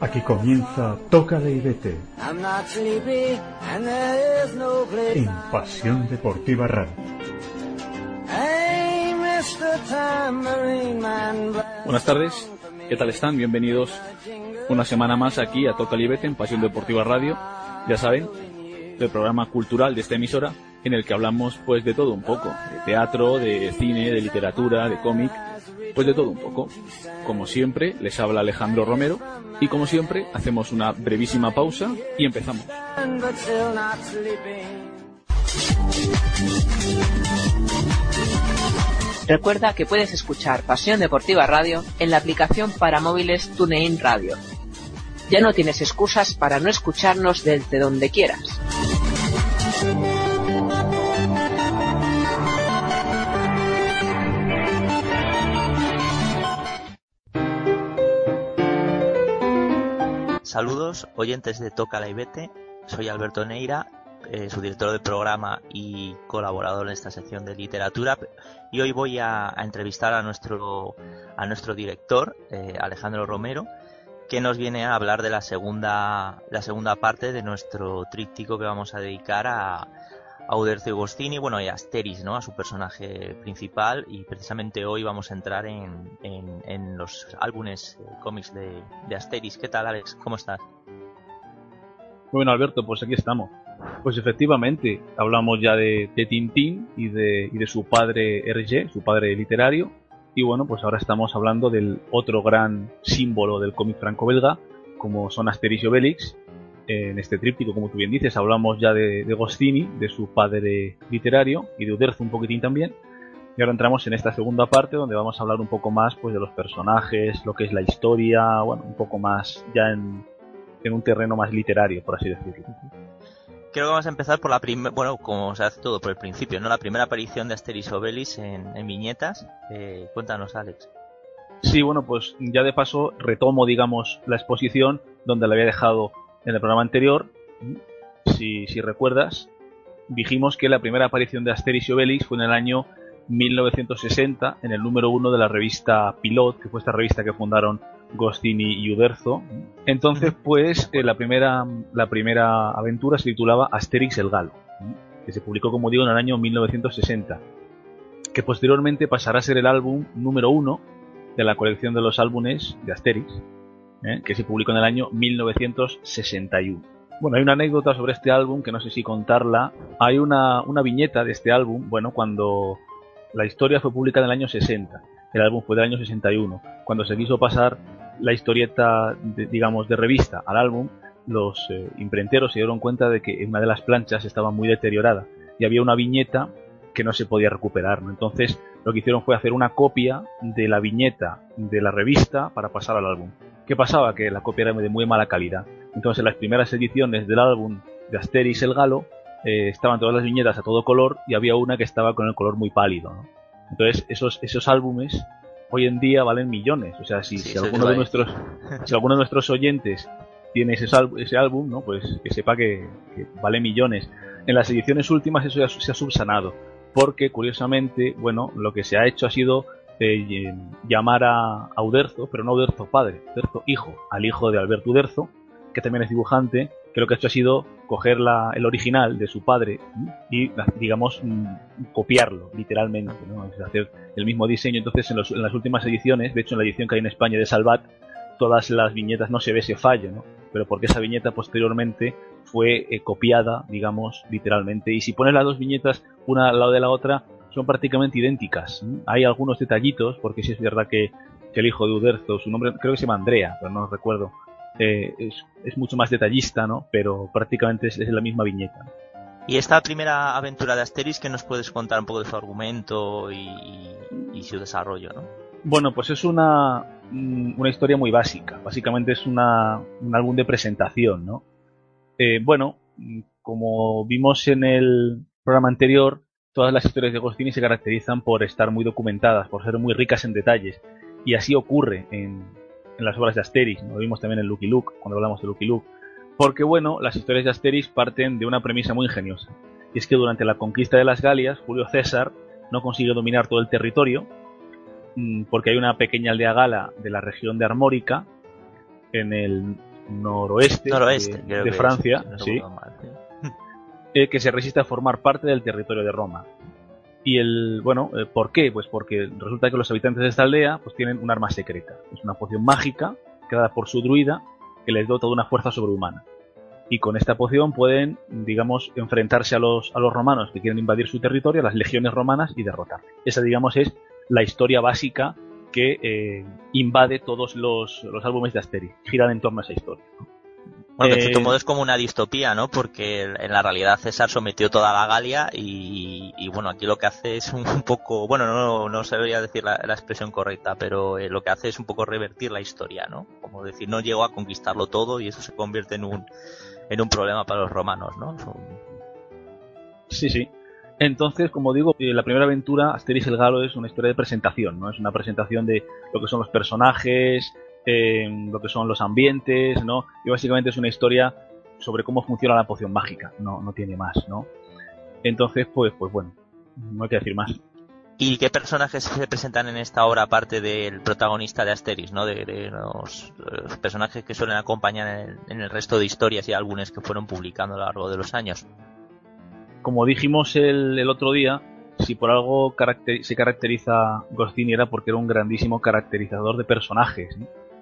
Aquí comienza Toca de Vete en Pasión Deportiva Radio. Buenas tardes, ¿qué tal están? Bienvenidos una semana más aquí a Toca y Vete en Pasión Deportiva Radio. Ya saben, el programa cultural de esta emisora en el que hablamos pues de todo un poco, de teatro, de cine, de literatura, de cómic pues de todo un poco. Como siempre, les habla Alejandro Romero y como siempre, hacemos una brevísima pausa y empezamos. Recuerda que puedes escuchar Pasión Deportiva Radio en la aplicación para móviles TuneIn Radio. Ya no tienes excusas para no escucharnos desde donde quieras. Saludos, oyentes de Toca la Ibete. Soy Alberto Neira, eh, su director del programa y colaborador en esta sección de literatura. Y hoy voy a, entrevistar a nuestro, a nuestro director, eh, Alejandro Romero, que nos viene a hablar de la segunda, la segunda parte de nuestro tríptico que vamos a dedicar a, a Uderzo Agostini, bueno, y Asteris, ¿no? A su personaje principal y precisamente hoy vamos a entrar en, en, los álbumes eh, cómics de, de, Asteris. ¿Qué tal, Alex? ¿Cómo estás? Bueno, Alberto, pues aquí estamos. Pues efectivamente, hablamos ya de, de Tintín y de, y de su padre Hergé, su padre literario, y bueno, pues ahora estamos hablando del otro gran símbolo del cómic franco-belga, como son Asterix y Obelix, en este tríptico, como tú bien dices, hablamos ya de, de Goscini, de su padre literario y de Uderzo un poquitín también. Y ahora entramos en esta segunda parte donde vamos a hablar un poco más pues de los personajes, lo que es la historia, bueno, un poco más ya en, en un terreno más literario, por así decirlo. Creo que vamos a empezar por la primera, bueno, como se hace todo por el principio, ¿no? La primera aparición de Asterix Obelix en, en viñetas. Eh, cuéntanos, Alex. Sí, bueno, pues ya de paso retomo, digamos, la exposición donde la había dejado en el programa anterior, si, recuerdas, dijimos que la primera aparición de Asterix y Obelix fue en el año 1960 en el número uno de la revista Pilot, que fue esta revista que fundaron Gostini y Uderzo. Entonces, pues, eh, la, primera, la primera aventura se titulaba Asterix el Galo, que se publicó, como digo, en el año 1960, que posteriormente pasará a ser el álbum número uno de la colección de los álbumes de Asterix, ¿eh? que se publicó en el año 1961. Bueno, hay una anécdota sobre este álbum que no sé si contarla. Hay una, una viñeta de este álbum, bueno, cuando la historia fue publicada en el año 60. El álbum fue del año 61. Cuando se quiso pasar la historieta, digamos, de revista al álbum, los eh, imprenteros se dieron cuenta de que una de las planchas estaba muy deteriorada y había una viñeta que no se podía recuperar. Entonces, lo que hicieron fue hacer una copia de la viñeta de la revista para pasar al álbum. ¿Qué pasaba? Que la copia era de muy mala calidad. Entonces, en las primeras ediciones del álbum de Asterix el Galo, eh, estaban todas las viñetas a todo color y había una que estaba con el color muy pálido. Entonces, esos, esos álbumes hoy en día valen millones. O sea, si, si alguno, de nuestros, si alguno de nuestros oyentes tiene ese, ese álbum, ¿no? pues que sepa que, vale millones. En las ediciones últimas eso ya se ha subsanado, porque curiosamente, bueno, lo que se ha hecho ha sido eh, llamar a, Uderzo, pero no Uderzo padre, Uderzo hijo, al hijo de Alberto Uderzo, que también es dibujante, que lo que ha hecho ha sido coger la, el original de su padre y, digamos, mm, copiarlo, literalmente, ¿no? hacer el mismo diseño. Entonces, en, en, las últimas ediciones, de hecho, en la edición que hay en España de Salvat, todas las viñetas no se ve ese fallo, ¿no? pero porque esa viñeta posteriormente fue eh, copiada, digamos, literalmente. Y si pones las dos viñetas una al lado de la otra, son prácticamente idénticas. Hay algunos detallitos, porque sí es verdad que, el hijo de Uderzo, su nombre creo que se llama Andrea, pero no recuerdo, eh, es, mucho más detallista, ¿no? Pero prácticamente es, la misma viñeta. Y esta primera aventura de Asterix, ¿qué nos puedes contar un poco de su argumento y, y su desarrollo, no? Bueno, pues es una, mm, una historia muy básica. Básicamente es una, un álbum de presentación, ¿no? Eh, bueno, mm, como vimos en el programa anterior, todas las historias de Agostini se caracterizan por estar muy documentadas, por ser muy ricas en detalles. Y así ocurre en, en las obras de Asterix. Lo vimos también en Lucky Luke, cuando hablamos de Lucky Luke. Porque, bueno, las historias de Asterix parten de una premisa muy ingeniosa. Y es que durante la conquista de las Galias, Julio César no consigue dominar todo el territorio Mm, porque hay una pequeña aldea gala de la región de Armórica, en el noroeste, de, Francia, eh, que se resiste a formar parte del territorio de Roma. Y el, bueno, eh, ¿por qué? Pues porque resulta que los habitantes de esta aldea pues tienen un arma secreta. Es una poción mágica creada por su druida que les dota de una fuerza sobrehumana. Y con esta poción pueden, digamos, enfrentarse a los, a los romanos que quieren invadir su territorio, a las legiones romanas y derrotarles. Esa, digamos, es la historia básica que eh, invade todos los, álbumes de Asterix. Giran en torno a esa historia. Bueno, de cierto modo es como una distopía, ¿no? Porque en la realidad César sometió toda la Galia y, bueno, aquí lo que hace es un, poco, bueno, no, no sabría decir la, expresión correcta, pero eh, lo que hace es un poco revertir la historia, ¿no? Como decir, no llegó a conquistarlo todo y eso se convierte en un, en un problema para los romanos, ¿no? Sí, sí. Entonces, como digo, eh, la primera aventura, Asterix el Galo, es una historia de presentación, ¿no? Es una presentación de lo que son los personajes, eh, lo que son los ambientes, ¿no? Y básicamente es una historia sobre cómo funciona la poción mágica, no, no tiene más, ¿no? Entonces, pues, pues bueno, no hay que decir más. ¿Y qué personajes se presentan en esta obra aparte del protagonista de Asterix, ¿no? De, los, personajes que suelen acompañar en el, en el, resto de historias y álbumes que fueron publicando a lo largo de los años como dijimos el, otro día, si por algo se caracteriza Goscinny era porque era un grandísimo caracterizador de personajes.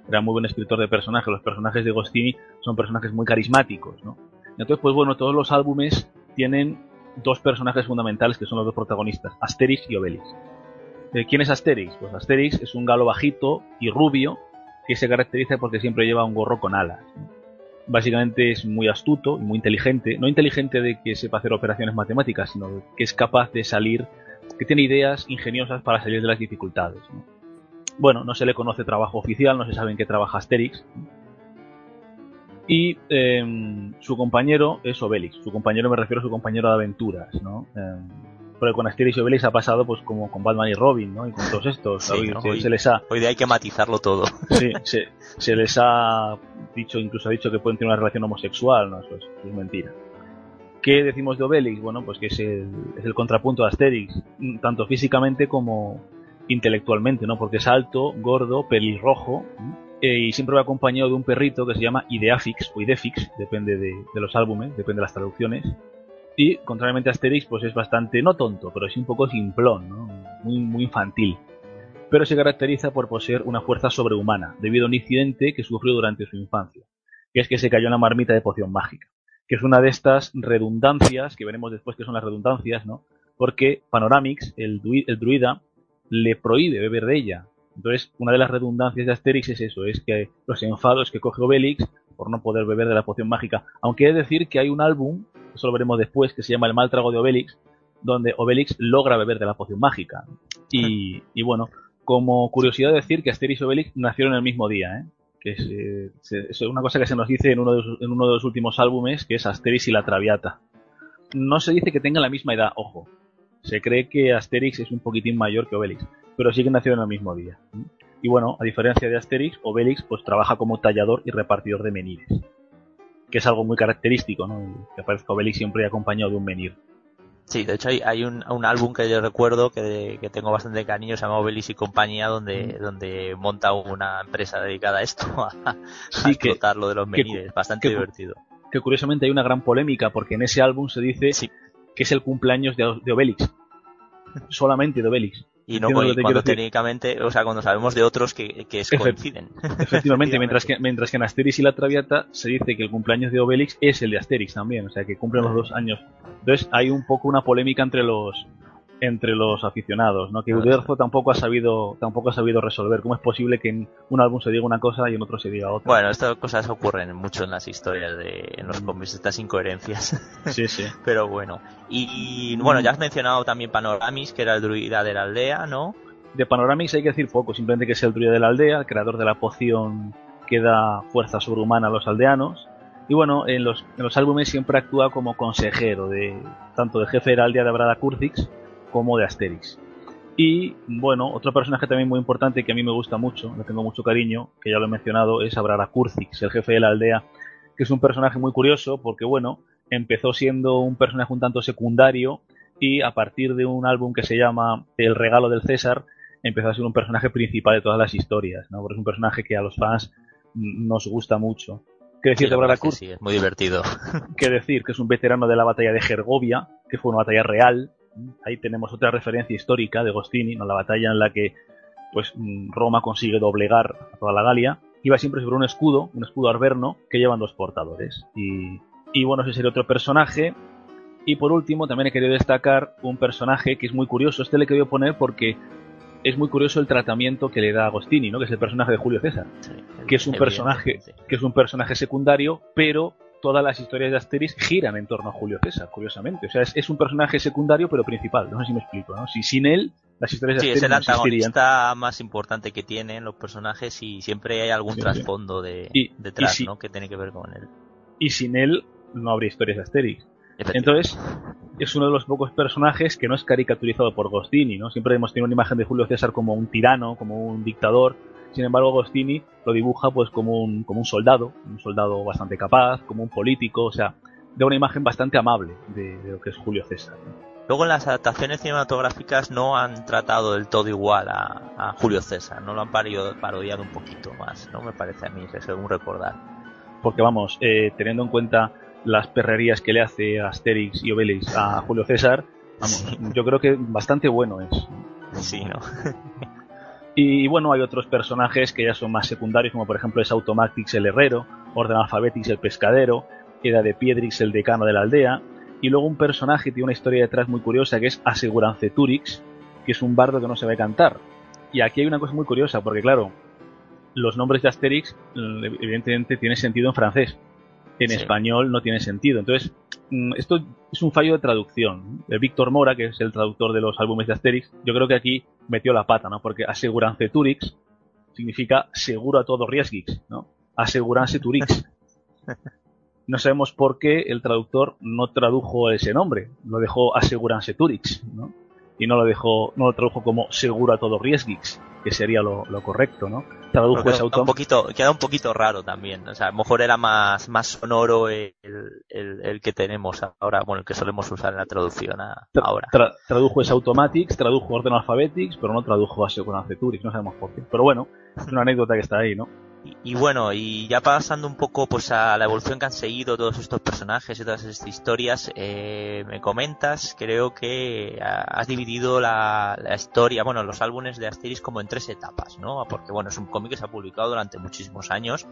Era muy buen escritor de personajes. Los personajes de Goscinny son personajes muy carismáticos. ¿no? Entonces, pues bueno, todos los álbumes tienen dos personajes fundamentales que son los dos protagonistas, Asterix y Obelix. Eh, ¿Quién es Asterix? Pues Asterix es un galo bajito y rubio que se caracteriza porque siempre lleva un gorro con alas básicamente es muy astuto y muy inteligente. No inteligente de que sepa hacer operaciones matemáticas, sino que es capaz de salir, que tiene ideas ingeniosas para salir de las dificultades. Bueno, no se le conoce trabajo oficial, no se sabe en qué trabaja Asterix. Y em, su compañero es Obelix. Su compañero me refiero a su compañero de aventuras, ¿no? Em, porque con Asterix y Obelix ha pasado pues como con Batman y Robin, ¿no? Y con todos estos. hoy, se, les ha... hoy hay que matizarlo todo. Sí, se, se, les ha dicho, incluso ha dicho que pueden tener una relación homosexual, ¿no? Eso es, mentira. ¿Qué decimos de Obelix? Bueno, pues que es el, es el contrapunto de Asterix, tanto físicamente como intelectualmente, ¿no? Porque es alto, gordo, pelirrojo, eh, y siempre va acompañado de un perrito que se llama Ideafix o Idefix, depende de, los álbumes, depende de las traducciones, y, contrariamente a Asterix, pues es bastante, no tonto, pero sí un poco simplón, ¿no? muy, infantil. Pero se caracteriza por poseer una fuerza sobrehumana, debido a un incidente que sufrió durante su infancia, que es que se cayó en la marmita de poción mágica, que es una de estas redundancias, que veremos después que son las redundancias, ¿no? Porque Panoramix, el druida, le prohíbe beber de ella. Entonces, una de las redundancias de Asterix es eso, es que los enfados que coge Obelix por no poder beber de la poción mágica. Aunque he de decir que hay un álbum eso lo veremos después, que se llama El mal trago de Obelix, donde Obelix logra beber de la poción mágica. Y, bueno, como curiosidad decir que Asterix y Obelix nacieron el mismo día, ¿eh? que es, una cosa que se nos dice en uno, de, en uno de los últimos álbumes, que es Asterix y la Traviata. No se dice que tengan la misma edad, ojo. Se cree que Asterix es un poquitín mayor que Obelix, pero sí que nacieron el mismo día. Y bueno, a diferencia de Asterix, Obelix pues trabaja como tallador y repartidor de menires que es algo muy característico, ¿no? Que aparezca Obelix siempre acompañado de un menir. Sí, de hecho hay, un, álbum que yo recuerdo que, tengo bastante cariño, se llama Obelix y compañía, donde, mm. donde monta una empresa dedicada a esto, a, explotar lo de los menires, bastante divertido. Que curiosamente hay una gran polémica, porque en ese álbum se dice que es el cumpleaños de, de Obelix, solamente de Obelix. Y no cuando, técnicamente, o sea, cuando sabemos de otros que, que coinciden. Efectivamente, mientras que, mientras que en Asterix y la Traviata se dice que el cumpleaños de Obelix es el de Asterix también, o sea, que cumplen los dos años. Entonces hay un poco una polémica entre los entre los aficionados, ¿no? Que Uderzo tampoco ha sabido tampoco ha sabido resolver cómo es posible que en un álbum se diga una cosa y en otro se diga otra. Bueno, estas cosas ocurren mucho en las historias de en los cómics estas incoherencias. Sí, sí. Pero bueno, y, bueno, ya has mencionado también Panoramis, que era el druida de la aldea, ¿no? De Panoramis hay que decir poco, simplemente que es el druida de la aldea, el creador de la poción que da fuerza sobrehumana a los aldeanos. Y bueno, en los, en los álbumes siempre actúa como consejero de tanto de jefe de la aldea de Brada Kurzix como de Asterix. Y bueno, otro personaje también muy importante que a mí me gusta mucho, le tengo mucho cariño, que ya lo he mencionado, es Abrara el jefe de la aldea, que es un personaje muy curioso porque bueno, empezó siendo un personaje un tanto secundario y a partir de un álbum que se llama El regalo del César, empezó a ser un personaje principal de todas las historias, ¿no? Porque es un personaje que a los fans nos gusta mucho. ¿Qué decir Sí, de Abrara sí, es muy divertido. ¿Qué decir? Que es un veterano de la batalla de Gergovia, que fue una batalla real. Ahí tenemos otra referencia histórica de Gostini, ¿no? la batalla en la que pues mm, Roma consigue doblegar a toda la Galia. Iba siempre sobre un escudo, un escudo arverno, que llevan dos portadores. Y, y bueno, ese sería otro personaje. Y por último, también he querido destacar un personaje que es muy curioso. Este le he querido poner porque es muy curioso el tratamiento que le da Agostini, ¿no? que es el personaje de Julio César Sí, que es un personaje que es un personaje secundario, pero todas las historias de Asterix giran en torno a Julio César, curiosamente. O sea, es, es un personaje secundario, pero principal. No sé si me explico, ¿no? Si sin él, las historias de Sí, es Asterix el no antagonista más importante que tienen los personajes y siempre hay algún Sí, sí. trasfondo de, Y- detrás, y si- ¿no? Que tiene que ver con él. Y sin él, no habría historias de Asterix. Entonces, es uno de los pocos personajes que no es caricaturizado por Gostini, ¿no? Siempre hemos tenido una imagen de Julio César como un tirano, como un dictador. Sin embargo, Gostini lo dibuja pues como un, como un soldado, un soldado bastante capaz, como un político, o sea, da una imagen bastante amable de, de lo que es Julio César. ¿no? Luego en las adaptaciones cinematográficas no han tratado del todo igual a, a Julio César, no lo han parido- parodiado un poquito más, ¿no? Me parece a mí, según recordar. Porque vamos, eh, teniendo en cuenta las perrerías que le hace Asterix y Obelix a Julio César, vamos, Sí. yo creo que bastante bueno es. Sí, ¿no? Y bueno, hay otros personajes que ya son más secundarios, como por ejemplo es Automatix el herrero, Orden Alphabetix el pescadero, Eda de Piedrix el decano de la aldea, y luego un personaje que tiene una historia detrás muy curiosa que es Asegurancetúrix, que es un bardo que no sabe cantar. Y aquí hay una cosa muy curiosa, porque claro, los nombres de Asterix evidentemente tienen sentido en francés, en Sí. español no tiene sentido. Entonces, mm, esto es un fallo de traducción. Eh, Víctor Mora, que es el traductor de los álbumes de Asterix, yo creo que aquí metió la pata, ¿no? Porque Asegurancetúrix significa seguro a todo riesgix, ¿no? Aseguranceturix. No sabemos por qué el traductor no tradujo ese nombre, lo dejó Aseguranceturix, ¿no? Y no lo dejó, no lo tradujo como seguro a todo riesgix, que sería lo, lo correcto, ¿no? Tradujo Pero ese queda, un poquito, queda un poquito raro también. O sea, a lo mejor era más, más sonoro el, el, el que tenemos ahora, bueno, el que solemos usar en la traducción a- Tra- ahora. tra- tradujo ese Automatics, tradujo Orden Alphabetics, pero no tradujo Aseguranceturix, no sabemos por qué. Pero bueno, es una anécdota que está ahí, ¿no? Y, bueno, y ya pasando un poco pues a la evolución que han seguido todos estos personajes y todas estas historias, eh, me comentas, creo que has dividido la, la historia, bueno, los álbumes de Asterix como en tres etapas, ¿no? Porque bueno, es un cómic que se ha publicado durante muchísimos años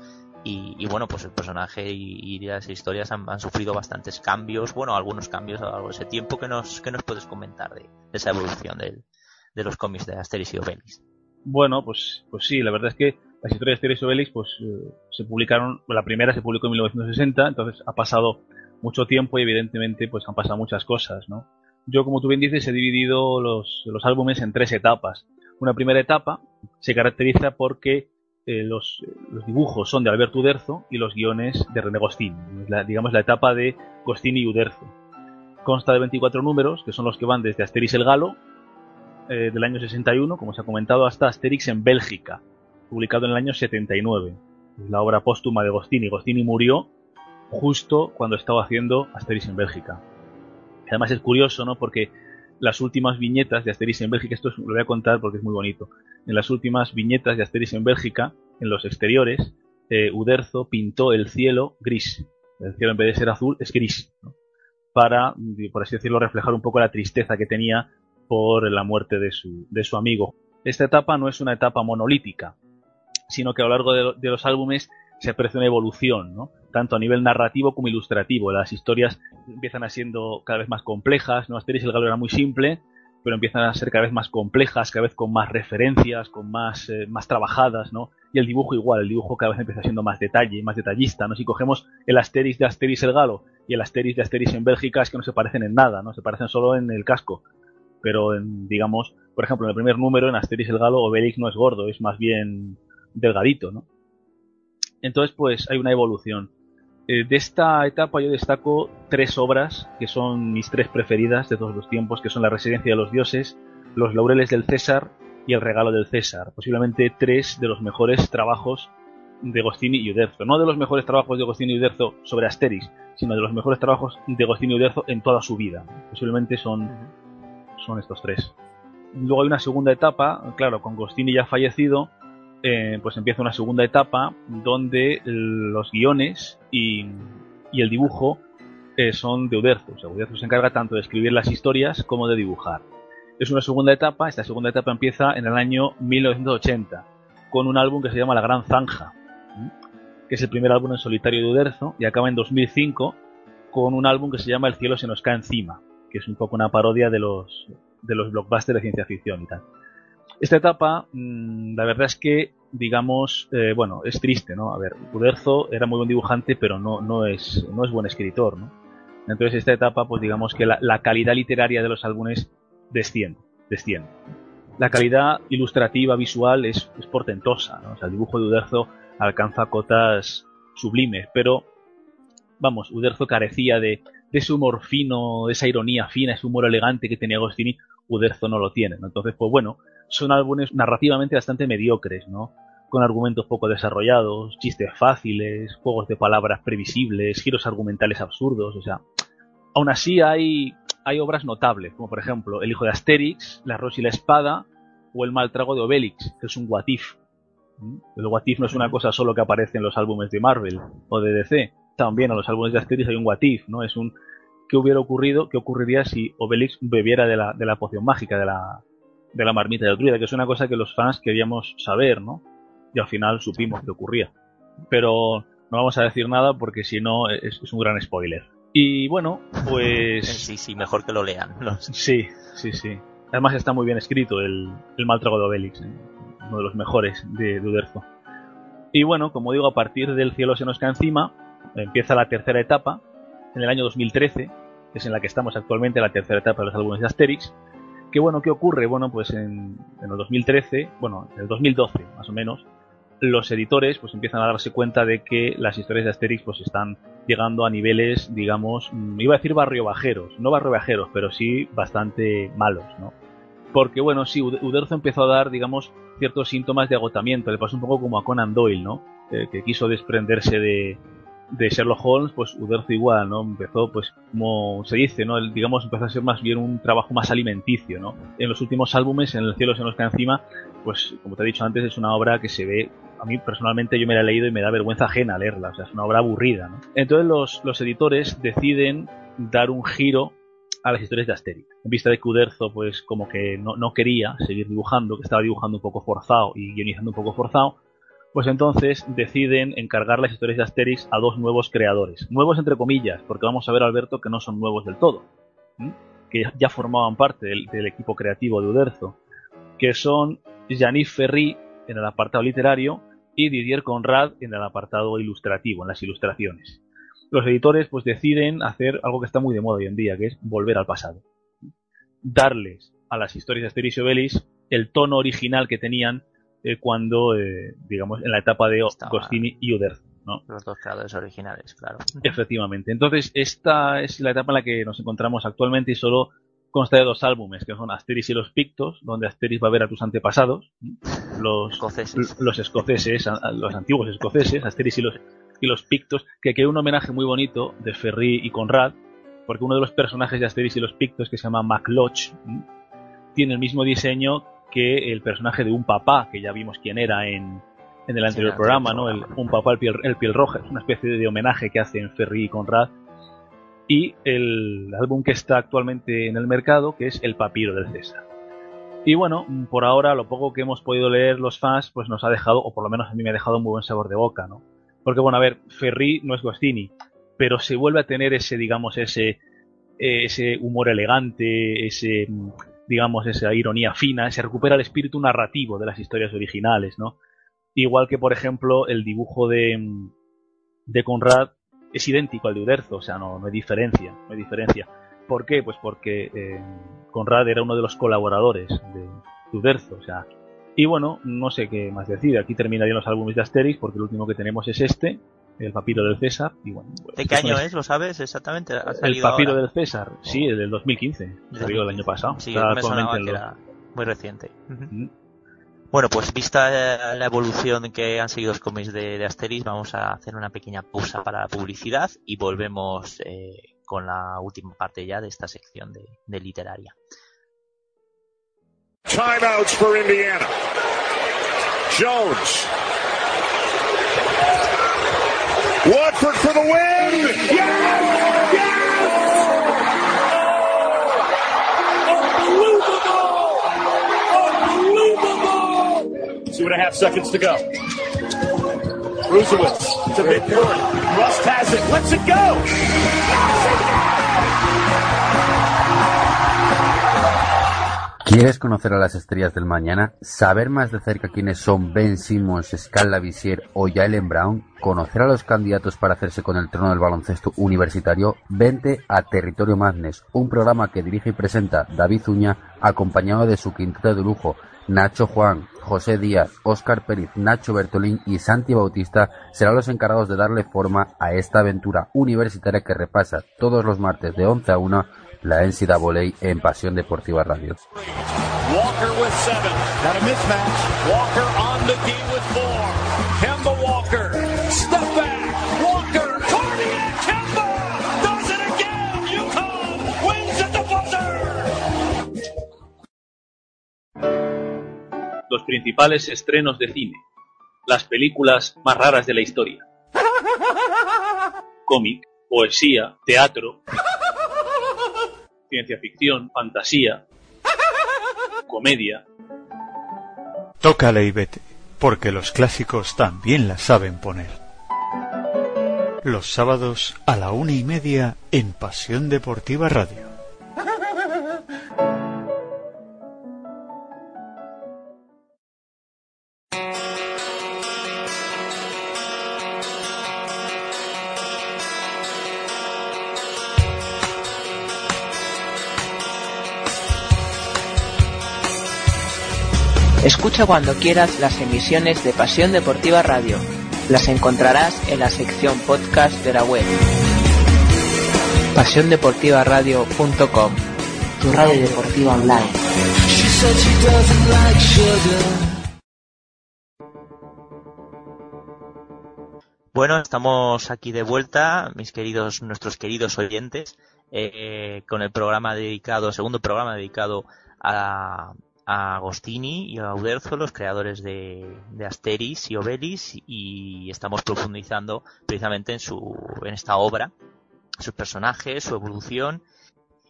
y, y, bueno, pues el personaje y, y las historias han, sufrido bastantes cambios, bueno, algunos cambios a lo largo de ese tiempo que nos, que nos puedes comentar de, de esa evolución de los cómics de Asterix y Obelix. Bueno, pues, pues sí, la verdad es que las historias de y Obelix pues, eh, se publicaron, la primera se publicó en 1960, entonces ha pasado mucho tiempo y evidentemente pues han pasado muchas cosas, ¿no? Yo, como tú bien dices, he dividido los, los álbumes en tres etapas. Una primera etapa se caracteriza porque eh, los, los, dibujos son de Alberto Uderzo y los guiones de René Gostini. La, digamos la etapa de Gostini y Uderzo. Consta de 24 números, que son los que van desde Asterix el Galo, eh, del año 61, como se ha comentado, hasta Asterix en Bélgica, publicado en el año 79. Es la obra póstuma de Gostini. Gostini murió justo cuando estaba haciendo Asterix en Bélgica. Además es curioso, ¿no? Porque las últimas viñetas de Asterix en Bélgica, esto lo voy a contar porque es muy bonito. En las últimas viñetas de Asterix en Bélgica, en los exteriores, eh, Uderzo pintó el cielo gris. El cielo en vez de ser azul es gris. Para, por así decirlo, reflejar un poco la tristeza que tenía por la muerte de su, de su amigo. Esta etapa no es una etapa monolítica, sino que a lo largo de, de los álbumes se aprecia una evolución, ¿no? tanto a nivel narrativo como ilustrativo. Las historias empiezan a siendo cada vez más complejas, ¿no? Asterix el Galo era muy simple, pero empiezan a ser cada vez más complejas, cada vez con más referencias, con más, eh, más trabajadas, ¿no? Y el dibujo igual, el dibujo cada vez empieza siendo más detalle, más detallista, ¿no? Si cogemos el Asterix de Asterix el Galo y el Asterix de Asterix en Bélgica es que no se parecen en nada, ¿no? Se parecen solo en el casco. Pero, en, digamos, por ejemplo, en el primer número, en Asterix el Galo, Obelix no es gordo, es más bien delgadito, ¿no? Entonces, pues hay una evolución. Eh, de esta etapa yo destaco tres obras que son mis tres preferidas de todos los tiempos, que son La Residencia de los Dioses, Los Laureles del César y El Regalo del César. Posiblemente tres de los mejores trabajos de Gostini y Uderzo. No de los mejores trabajos de Gostini y Uderzo sobre Asterix, sino de los mejores trabajos de Gostini y Uderzo en toda su vida. Posiblemente son, son estos tres. Luego hay una segunda etapa, claro, con Gostini ya fallecido, eh, pues empieza una segunda etapa donde los guiones y, el dibujo eh, son de Uderzo. Uderzo se encarga tanto de escribir las historias como de dibujar. Es una segunda etapa, esta segunda etapa empieza en el año 1980 con un álbum que se llama La Gran Zanja, que es el primer álbum en solitario de Uderzo, y acaba en 2005 con un álbum que se llama El cielo se nos cae encima, que es un poco una parodia de los, de los blockbusters de ciencia ficción y tal. Esta etapa, mm, la verdad es que, digamos, eh, bueno, es triste, ¿no? A ver, Uderzo era muy buen dibujante, pero no, no, es, no es buen escritor, ¿no? Entonces esta etapa, pues digamos que la, calidad literaria de los álbumes desciende, desciende. La calidad ilustrativa, visual, es, portentosa, ¿no? O sea, el dibujo de Uderzo alcanza cotas sublimes, pero, vamos, Uderzo carecía de, de ese humor fino, de esa ironía fina, ese humor elegante que tenía Agostini, Uderzo no lo tiene. Entonces, pues bueno, son álbumes narrativamente bastante mediocres, ¿no? Con argumentos poco desarrollados, chistes fáciles, juegos de palabras previsibles, giros argumentales absurdos, o sea, aún así hay, hay obras notables, como por ejemplo El hijo de Asterix, La Rosa y la Espada, o El mal trago de Obelix, que es un Watif. ¿Mm? El Watif no es una cosa solo que aparece en los álbumes de Marvel o de DC. También en los álbumes de Asterix hay un Watif, ¿no? Es un qué hubiera ocurrido, qué ocurriría si Obelix bebiera de la, de la poción mágica, de la, de la marmita de druida, que es una cosa que los fans queríamos saber, ¿no? Y al final supimos que ocurría. Pero no vamos a decir nada porque si no es, un gran spoiler. Y bueno, pues... Sí, sí, mejor que lo lean. Sí, sí, sí. Además está muy bien escrito el, el mal trago de Obelix, ¿eh? uno de los mejores de, de Uderzo. Y bueno, como digo, a partir del cielo se nos cae encima, empieza la tercera etapa, en el año 2013, que es en la que estamos actualmente, la tercera etapa de los álbumes de Asterix, ¿Qué bueno, qué ocurre? Bueno, pues en, el 2013, bueno, en el 2012 más o menos, los editores pues empiezan a darse cuenta de que las historias de Asterix pues están llegando a niveles, digamos, mm, iba a decir barrio bajeros, no barrio bajeros, pero sí bastante malos, ¿no? Porque bueno, sí, Uderzo empezó a dar, digamos, ciertos síntomas de agotamiento, le pasó un poco como a Conan Doyle, ¿no? Eh, que quiso desprenderse de, de Sherlock Holmes, pues Uderzo igual, ¿no? Empezó, pues, como se dice, ¿no? digamos, empezó a ser más bien un trabajo más alimenticio, ¿no? En los últimos álbumes, en El cielo se nos cae encima, pues, como te he dicho antes, es una obra que se ve, a mí personalmente yo me la he leído y me da vergüenza ajena leerla, o sea, es una obra aburrida, ¿no? Entonces los, los editores deciden dar un giro a las historias de Asterix. En vista de que Uderzo, pues, como que no, no quería seguir dibujando, que estaba dibujando un poco forzado y guionizando un poco forzado, pues entonces deciden encargar las historias de Asterix a dos nuevos creadores. Nuevos entre comillas, porque vamos a ver, Alberto, que no son nuevos del todo. Que ya formaban parte del, equipo creativo de Uderzo. Que son Janif Ferry en el apartado literario y Didier Conrad en el apartado ilustrativo, en las ilustraciones. Los editores pues deciden hacer algo que está muy de moda hoy en día, que es volver al pasado. Darles a las historias de Asterix y Obelix el tono original que tenían eh, cuando, eh, digamos, en la etapa de Gostini y Uderzo. ¿no? Los dos creadores originales, claro. Efectivamente. Entonces, esta es la etapa en la que nos encontramos actualmente y solo consta de dos álbumes, que son Asterix y los Pictos, donde Asterix va a ver a tus antepasados, los escoceses, los, escoceses los antiguos escoceses, Asterix y los, y los Pictos, que queda un homenaje muy bonito de Ferry y Conrad, porque uno de los personajes de Asterix y los Pictos, que se llama MacLoch, tiene el mismo diseño que el personaje de un papá, que ya vimos quién era en, en el anterior programa, ¿no? El, un papá, el piel, el piel roja, es una especie de homenaje que hacen Ferry y Conrad. Y el álbum que está actualmente en el mercado, que es El papiro del César. Y bueno, por ahora lo poco que hemos podido leer los fans, pues nos ha dejado, o por lo menos a mí me ha dejado un muy buen sabor de boca, ¿no? Porque bueno, a ver, Ferry no es Gostini, pero se vuelve a tener ese, digamos, ese, ese humor elegante, ese digamos, esa ironía fina, se recupera el espíritu narrativo de las historias originales, ¿no? Igual que, por ejemplo, el dibujo de, de Conrad es idénco al de Uderzo, o sea, no, no hay diferencia, no hay diferencia. ¿Por qué? Pues porque eh, Conrad era uno de los colaboradores de, Uderzo, o sea, y bueno, no sé qué más decir. Aquí terminarían los álbumes de Asterix porque el último que tenemos es este, el papiro del César. Y bueno, pues, ¿De qué año es? ¿Lo sabes exactamente? el papiro del César, sí, el del 2015. Salió el año pasado. Sí, me era muy reciente. Bueno, pues vista la evolución que han seguido los cómics de, Asterix, vamos a hacer una pequeña pausa para la publicidad y volvemos eh, con la última parte ya de esta sección de, de literaria. Timeouts for Indiana. Jones. Win. Yes! Two and a half seconds to go. Rusewitz to midcourt. Rust has it. Let's it go. ¿Quieres conocer a las estrellas del mañana? ¿Saber más de cerca quiénes son Ben Simmons, Scala Visier o Jalen Brown? ¿Conocer a los candidatos para hacerse con el trono del baloncesto universitario? Vente a Territorio Madness, un programa que dirige y presenta David Uña, acompañado de su quinteto de lujo, Nacho Juan, José Díaz, Óscar Pérez, Nacho Bertolín y Santi Bautista serán los encargados de darle forma a esta aventura universitaria que repasa todos los martes de 11 a 1 la NCAA en Pasión Deportiva Radio. Los principales estrenos de cine. Las películas más raras de la historia. Cómic, poesía, teatro, ciencia ficción, fantasía, comedia. Tócale y vete, porque los clásicos también la saben poner. Los sábados a la una y media en Pasión Deportiva Radio. Escucha cuando quieras las emisiones de Pasión Deportiva Radio. Las encontrarás en la sección podcast de la web. PasiónDeportivaRadio.com Tu radio deportiva online. Bueno, estamos aquí de vuelta, mis queridos, nuestros queridos oyentes, eh, con el programa dedicado, segundo programa dedicado a, a Agostini y a Uderzo, los creadores de, Asteris y Obelix, y estamos profundizando precisamente en su, en esta obra, sus personajes, su evolución.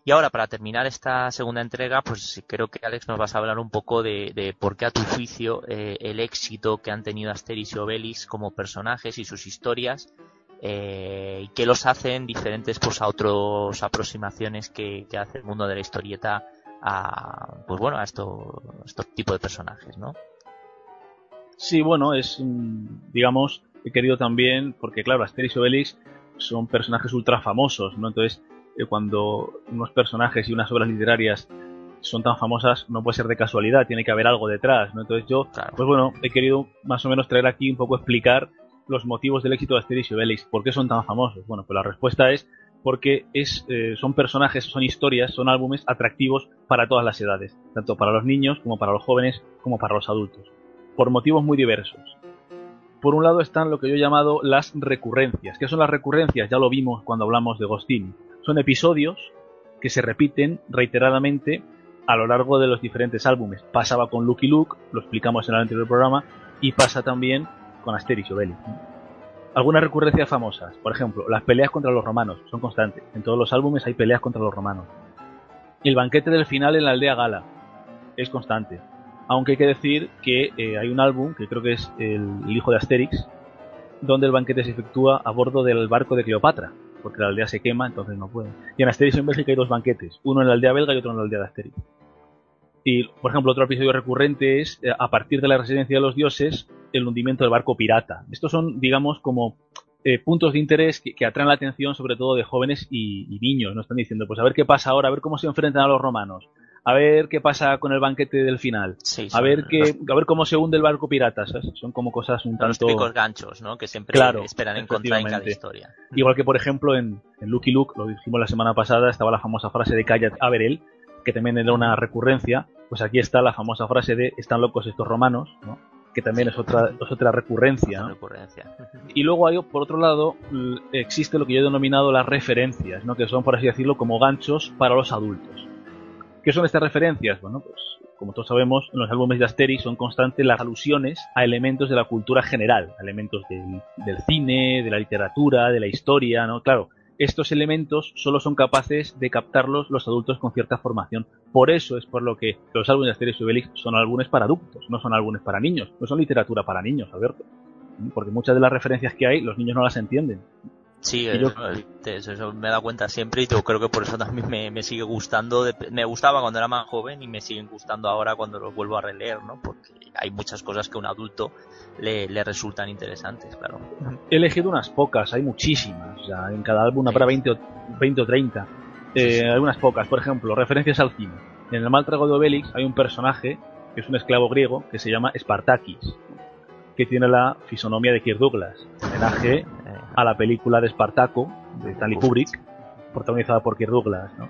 Y ahora, para terminar esta segunda entrega, pues creo que Alex nos vas a hablar un poco de, por qué a tu juicio eh, el éxito que han tenido Asteris y Obelix como personajes y sus historias eh, y qué los hacen diferentes pues a otras aproximaciones que hace el mundo de la historieta a pues bueno a estos tipos de personajes no sí bueno es digamos he querido también porque claro Asterix y Obelix son personajes ultra famosos no entonces eh, cuando unos personajes y unas obras literarias son tan famosas no puede ser de casualidad tiene que haber algo detrás no entonces yo pues bueno he querido más o menos traer aquí un poco explicar los motivos del éxito de Asterix y Obelix. Por qué son tan famosos bueno pues la respuesta es porque eh, son personajes, son historias, son álbumes atractivos para todas las edades, tanto para los niños como para los jóvenes como para los adultos, por motivos muy diversos. Por un lado están lo que yo he llamado las recurrencias. ¿Qué son las recurrencias? Ya lo vimos cuando hablamos de Gostini. Son episodios que se repiten reiteradamente a lo largo de los diferentes álbumes. Pasaba con Lucky Luke, lo explicamos en el anterior programa, y pasa también con Asterix Obelix. Algunas recurrencias famosas, por ejemplo, las peleas contra los romanos, son constantes. En todos los álbumes hay peleas contra los romanos. El banquete del final en la aldea Gala es constante. Aunque hay que decir que eh, hay un álbum, que creo que es el, hijo de Asterix, donde el banquete se efectúa a bordo del barco de Cleopatra, porque la aldea se quema, entonces no puede. Y en Asterix en Bélgica hay dos banquetes, uno en la aldea belga y otro en la aldea de Asterix. Y, por ejemplo, otro episodio recurrente es, eh, a partir de la residencia de los dioses, el hundimiento del barco pirata. Estos son, digamos, como eh, puntos de interés que, atraen la atención sobre todo de jóvenes y, niños. No están diciendo, pues a ver qué pasa ahora, a ver cómo se enfrentan a los romanos, a ver qué pasa con el banquete del final, a ver qué, a ver cómo se hunde el barco pirata, Son como cosas un tanto... Los típicos ganchos, ¿no? Que siempre esperan encontrar en cada historia. Igual que, por ejemplo, en, Lucky Luke, lo dijimos la semana pasada, estaba la famosa frase de Calla Averell, que también era una recurrencia, pues aquí está la famosa frase de están locos estos romanos, ¿no? Que también es otra, es otra recurrencia. recurrencia. Y luego hay, por otro lado, existe lo que yo he denominado las referencias, ¿no? que son, por así decirlo, como ganchos para los adultos. ¿Qué son estas referencias? Bueno, pues como todos sabemos, en los álbumes de Asterix son constantes las alusiones a elementos de la cultura general, a elementos del, del cine, de la literatura, de la historia, ¿no? Claro, estos elementos solo son capaces de captarlos los adultos con cierta formación. Por eso es por lo que los álbumes de Asterix y son álbumes para adultos, no son álbumes para niños, no son literatura para niños, Alberto. Porque muchas de las referencias que hay los niños no las entienden. Sí, eso, me he dado cuenta siempre y yo creo que por eso también me, sigue gustando. me gustaba cuando era más joven y me siguen gustando ahora cuando los vuelvo a releer, ¿no? Porque hay muchas cosas que a un adulto le, resultan interesantes, claro. He elegido unas pocas, hay muchísimas. O en cada álbum habrá 20 o, 20 o 30. Eh, hay unas pocas, por ejemplo, referencias al cine. En el mal trago de Obelix hay un personaje que es un esclavo griego que se llama Spartakis, que tiene la fisonomía de Kirk Douglas, homenaje a la película de Espartaco, de Stanley Kubrick, protagonizada por Kirk Douglas, ¿no?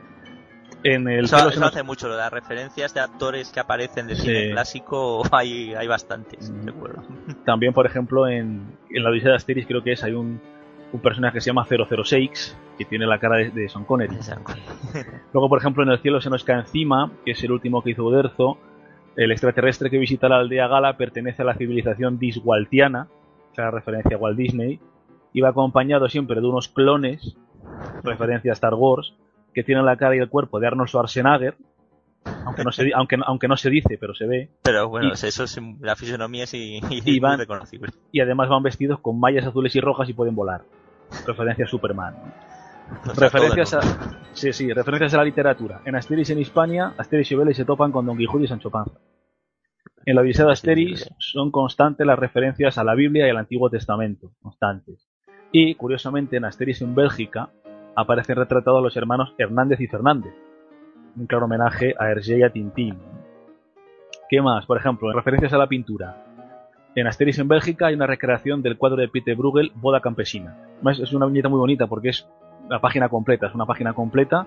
En el eso, hace mucho, las referencias de actores que aparecen de cine clásico hay, hay bastantes, mm. recuerdo. También, por ejemplo, en, en la Odisea de Asterix creo que es, hay un, un personaje que se llama 006, que tiene la cara de, de Sean Connery. Luego, por ejemplo, en El cielo se nos cae encima, que es el último que hizo Uderzo, el extraterrestre que visita la aldea Gala pertenece a la civilización diswaltiana, o sea, referencia a Walt Disney, iba acompañado siempre de unos clones, referencia a Star Wars, que tienen la cara y el cuerpo de Arnold Schwarzenegger, aunque no se, aunque, aunque no se dice, pero se ve. Pero bueno, eso es la fisonomía es y, y, van, reconocible. Y además van vestidos con mallas azules y rojas y pueden volar. Referencia a Superman. referencias a, sí, sí, referencias a la literatura. En Asterix en Hispania, Asterix y Obelix se topan con Don Quijote y Sancho Panza. En la Odisea de Asterix son constantes las referencias a la Biblia y al Antiguo Testamento, constantes. Y, curiosamente, en Asterix en Bélgica aparecen retratados los hermanos Hernández y Fernández, un claro homenaje a Hergé y a Tintín. ¿Qué más? Por ejemplo, en referencias a la pintura. En Asterix en Bélgica hay una recreación del cuadro de Peter Bruegel, Boda Campesina. Es una viñeta muy bonita porque es la página completa, es una página completa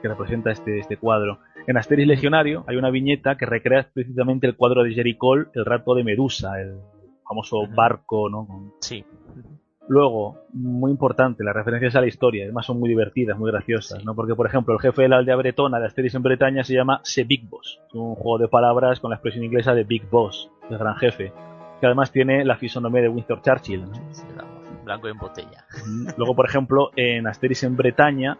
que representa este, este cuadro. En Asterix Legionario hay una viñeta que recrea precisamente el cuadro de Jerry Cole, el rato de Medusa, el famoso barco, ¿no? Sí. Luego, muy importante, las referencias a la historia, además son muy divertidas, muy graciosas, ¿no? Porque, por ejemplo, el jefe de la aldea bretona de Asterix en Bretaña se llama Se Big Boss. Es un juego de palabras con la expresión inglesa de Big Boss, el gran jefe. Que además tiene la fisonomía de Winston Churchill, blanco en botella. Luego, por ejemplo, en Asterix en Bretaña,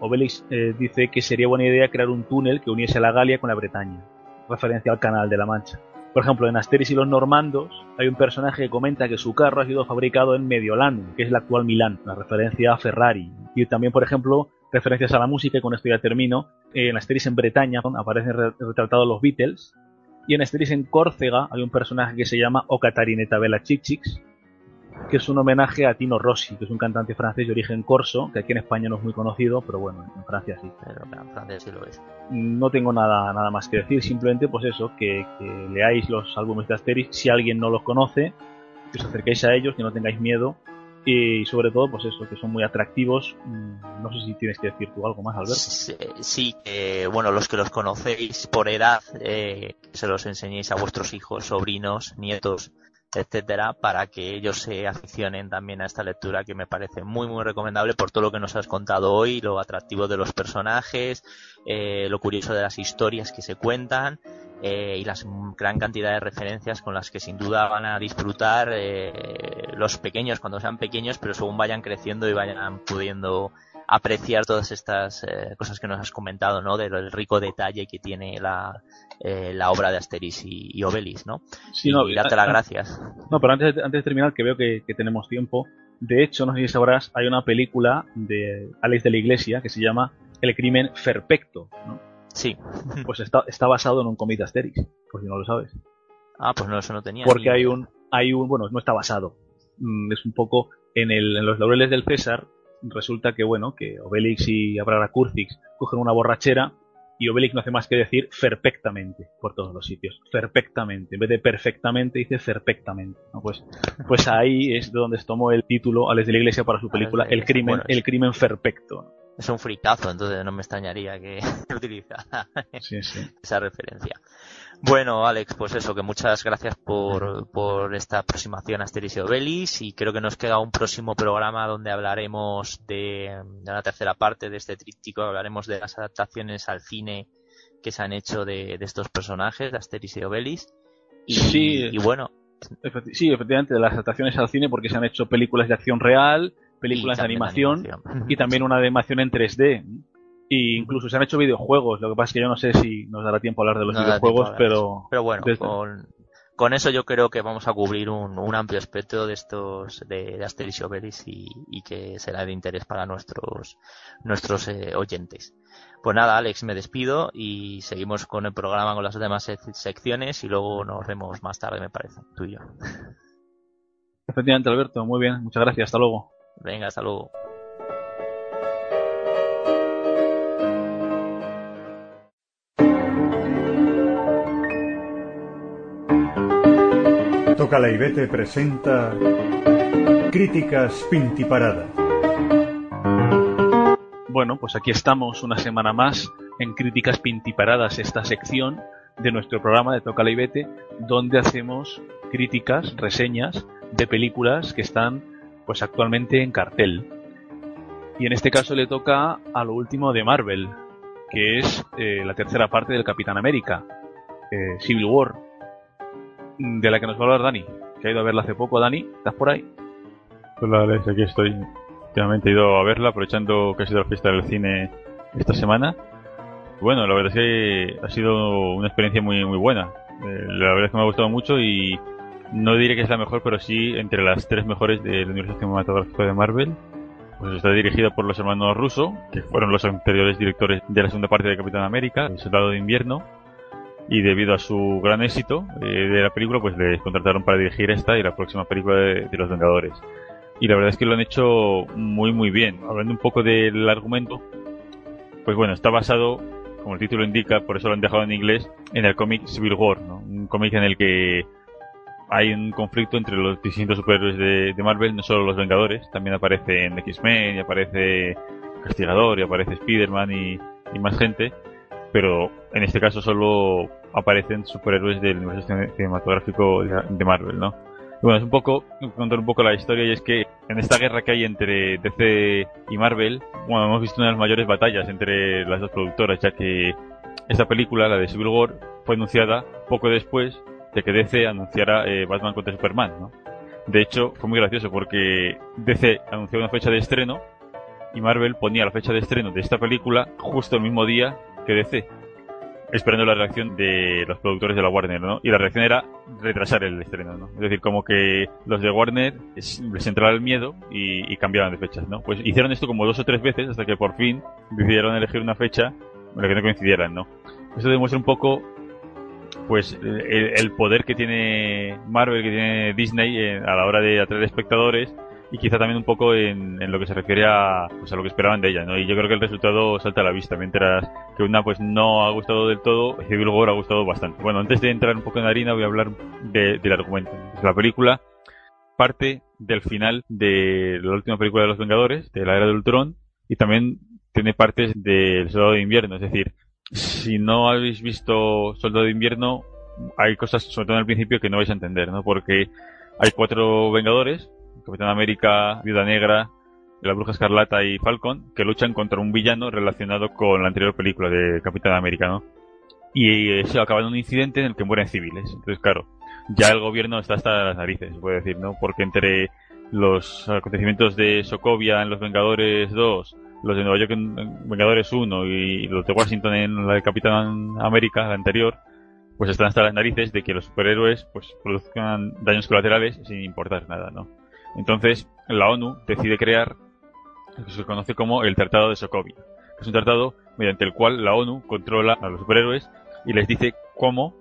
Obelix eh, dice que sería buena idea crear un túnel que uniese la Galia con la Bretaña. Referencia al canal de la Mancha. Por ejemplo, en Asterix y los Normandos hay un personaje que comenta que su carro ha sido fabricado en Mediolán, que es el actual Milán, la referencia a Ferrari. Y también, por ejemplo, referencias a la música, y con esto ya termino. En Asterix en Bretaña aparecen retratados los Beatles. Y en Asterix en Córcega hay un personaje que se llama Ocatarineta Bella Chichix, que es un homenaje a Tino Rossi, que es un cantante francés de origen corso, que aquí en España no es muy conocido, pero bueno, en Francia sí. Pero en Francia sí lo es. No tengo nada, nada más que decir, simplemente pues eso, que, leáis los álbumes de Asterix, si alguien no los conoce, que os acerquéis a ellos, que no tengáis miedo, y sobre todo, pues eso, que son muy atractivos. Mm, no sé si tienes que decir tú algo más, Alberto. Sí, bueno, los que los conocéis por edad, eh, se los enseñéis a vuestros hijos, sobrinos, nietos, etcétera, para que ellos se aficionen también a esta lectura que me parece muy muy recomendable por todo lo que nos has contado hoy, lo atractivo de los personajes, eh, lo curioso de las historias que se cuentan eh, y la gran cantidad de referencias con las que sin duda van a disfrutar eh, los pequeños cuando sean pequeños, pero según vayan creciendo y vayan pudiendo apreciar todas estas eh, cosas que nos has comentado, ¿no? Del rico detalle que tiene la, eh, la obra de Asterix y, Obelix, ¿no? Sí, no, y darte las gracias. No, pero antes de, antes de terminar, que veo que, tenemos tiempo, de hecho, no sé si sabrás, hay una película de Alex de la Iglesia que se llama El crimen perfecto, ¿no? Sí. Pues está, está basado en un cómic de Asterix, por si no lo sabes. Ah, pues no, eso no tenía. Porque ni hay un, hay un, bueno, no está basado. Mm, Es un poco en, el, en los laureles del César. Resulta que, bueno, que Obelix y Abraracurcix cogen una borrachera y Obelix no hace más que decir perfectamente por todos los sitios. Perfectamente. En vez de perfectamente, dice perfectamente. ¿no? Pues, pues ahí es de donde se tomó el título Alex de la Iglesia para su película El crimen, Bueno, el crimen perfecto. Es un fricazo, entonces no me extrañaría que utilizara Sí, sí. esa referencia. Bueno, Alex, pues eso, que muchas gracias por, por esta aproximación a Asterix y Obelix y creo que nos queda un próximo programa donde hablaremos de, de la tercera parte de este tríptico, hablaremos de las adaptaciones al cine que se han hecho de, de estos personajes, de Asterix y Obelix. Y, Sí. y bueno, Efecti- Sí, efectivamente, de las adaptaciones al cine porque se han hecho películas de acción real, películas de animación, animación. y también una de animación en 3D. Y incluso se han hecho videojuegos, lo que pasa es que yo no sé si nos dará tiempo a hablar de los No videojuegos, pero... Pero bueno, desde- con, con eso yo creo que vamos a cubrir un, un amplio espectro de estos de, de Asterix y Obelix y, y que será de interés para nuestros nuestros eh, oyentes. Pues nada, Alex, me despido y seguimos con el programa con las demás sec- secciones y luego nos vemos más tarde, me parece, tú y yo. Efectivamente, Alberto, muy bien, muchas gracias, hasta luego. Venga, hasta luego. Toca la Ibete presenta Críticas Pintiparadas. Bueno, pues aquí estamos una semana más en Críticas Pintiparadas, esta sección de nuestro programa de Toca la Ibete, donde hacemos críticas, reseñas de películas que están pues actualmente en cartel. Y en este caso le toca a lo último de Marvel, que es eh, la tercera parte del Capitán América, eh, Civil War, de la que nos va a hablar Dani, que ha ido a verla hace poco. Dani, ¿estás por ahí? Hola Alex, aquí estoy. Últimamente he ido a verla, aprovechando que ha sido la fiesta del cine esta semana. Bueno, la verdad es que ha sido una experiencia muy muy buena. Eh, la verdad es que me ha gustado mucho y no diré que es la mejor, pero sí entre las tres mejores del universo cinematográfico de Marvel. Pues está dirigida por los hermanos Russo, que fueron los anteriores directores de la segunda parte de Capitán América, El Soldado de Invierno. Y debido a su gran éxito eh, de la película, pues les contrataron para dirigir esta y la próxima película de, Los Vengadores. Y la verdad es que lo han hecho muy muy bien. Hablando un poco del argumento, pues bueno, está basado, como el título indica, por eso lo han dejado en inglés, en el cómic Civil War, un cómic en el que hay un conflicto entre los distintos superhéroes de, Marvel, no solo los Vengadores, también aparece en X-Men y aparece Castigador y aparece Spider-Man y más gente, pero en este caso solo aparecen superhéroes del universo cine- cinematográfico de, Marvel, ¿no? Bueno, es un poco, contar un poco la historia y es que en esta guerra que hay entre DC y Marvel, bueno, hemos visto una de las mayores batallas entre las dos productoras, ya que esta película, la de Civil War, fue anunciada poco después de que DC anunciara eh, Batman contra Superman, ¿no? De hecho, fue muy gracioso porque DC anunció una fecha de estreno y Marvel ponía la fecha de estreno de esta película justo el mismo día que DC, esperando la reacción de los productores de la Warner, ¿no? Y la reacción era retrasar el estreno, ¿no? Es decir, como que los de Warner es- les entraba el miedo y, y cambiaban de fechas, ¿no? Pues hicieron esto como dos o tres veces hasta que por fin decidieron elegir una fecha en la que no coincidieran, ¿no? Esto demuestra un poco pues el, el poder que tiene Marvel, que tiene Disney eh, a la hora de atraer espectadores y quizá también un poco en, en lo que se refiere a, pues a lo que esperaban de ella, ¿no? Y yo creo que el resultado salta a la vista, mientras que una pues no ha gustado del todo, Civil War ha gustado bastante. Bueno, antes de entrar un poco en harina voy a hablar de- del argumento. La película parte del final de la última película de los Vengadores, de la Era de Ultron, y también tiene partes del Soldado de Invierno, es decir, si no habéis visto Soldado de Invierno, hay cosas, sobre todo en el principio, que no vais a entender, ¿no? Porque hay cuatro Vengadores, Capitán América, Viuda Negra, la Bruja Escarlata y Falcon, que luchan contra un villano relacionado con la anterior película de Capitán América, ¿no? Y eso acaba en un incidente en el que mueren civiles. Entonces, claro, ya el gobierno está hasta las narices, se puede decir, ¿no? Porque entre los acontecimientos de Sokovia en Los Vengadores 2, los de Nueva York en en Vengadores 1 y los de Washington en la de Capitán América, la anterior, pues están hasta las narices de que los superhéroes pues produzcan daños colaterales sin importar nada, ¿no? Entonces, la ONU decide crear lo que se conoce como el Tratado de Sokovia, que es un tratado mediante el cual la ONU controla a los superhéroes y les dice cómo,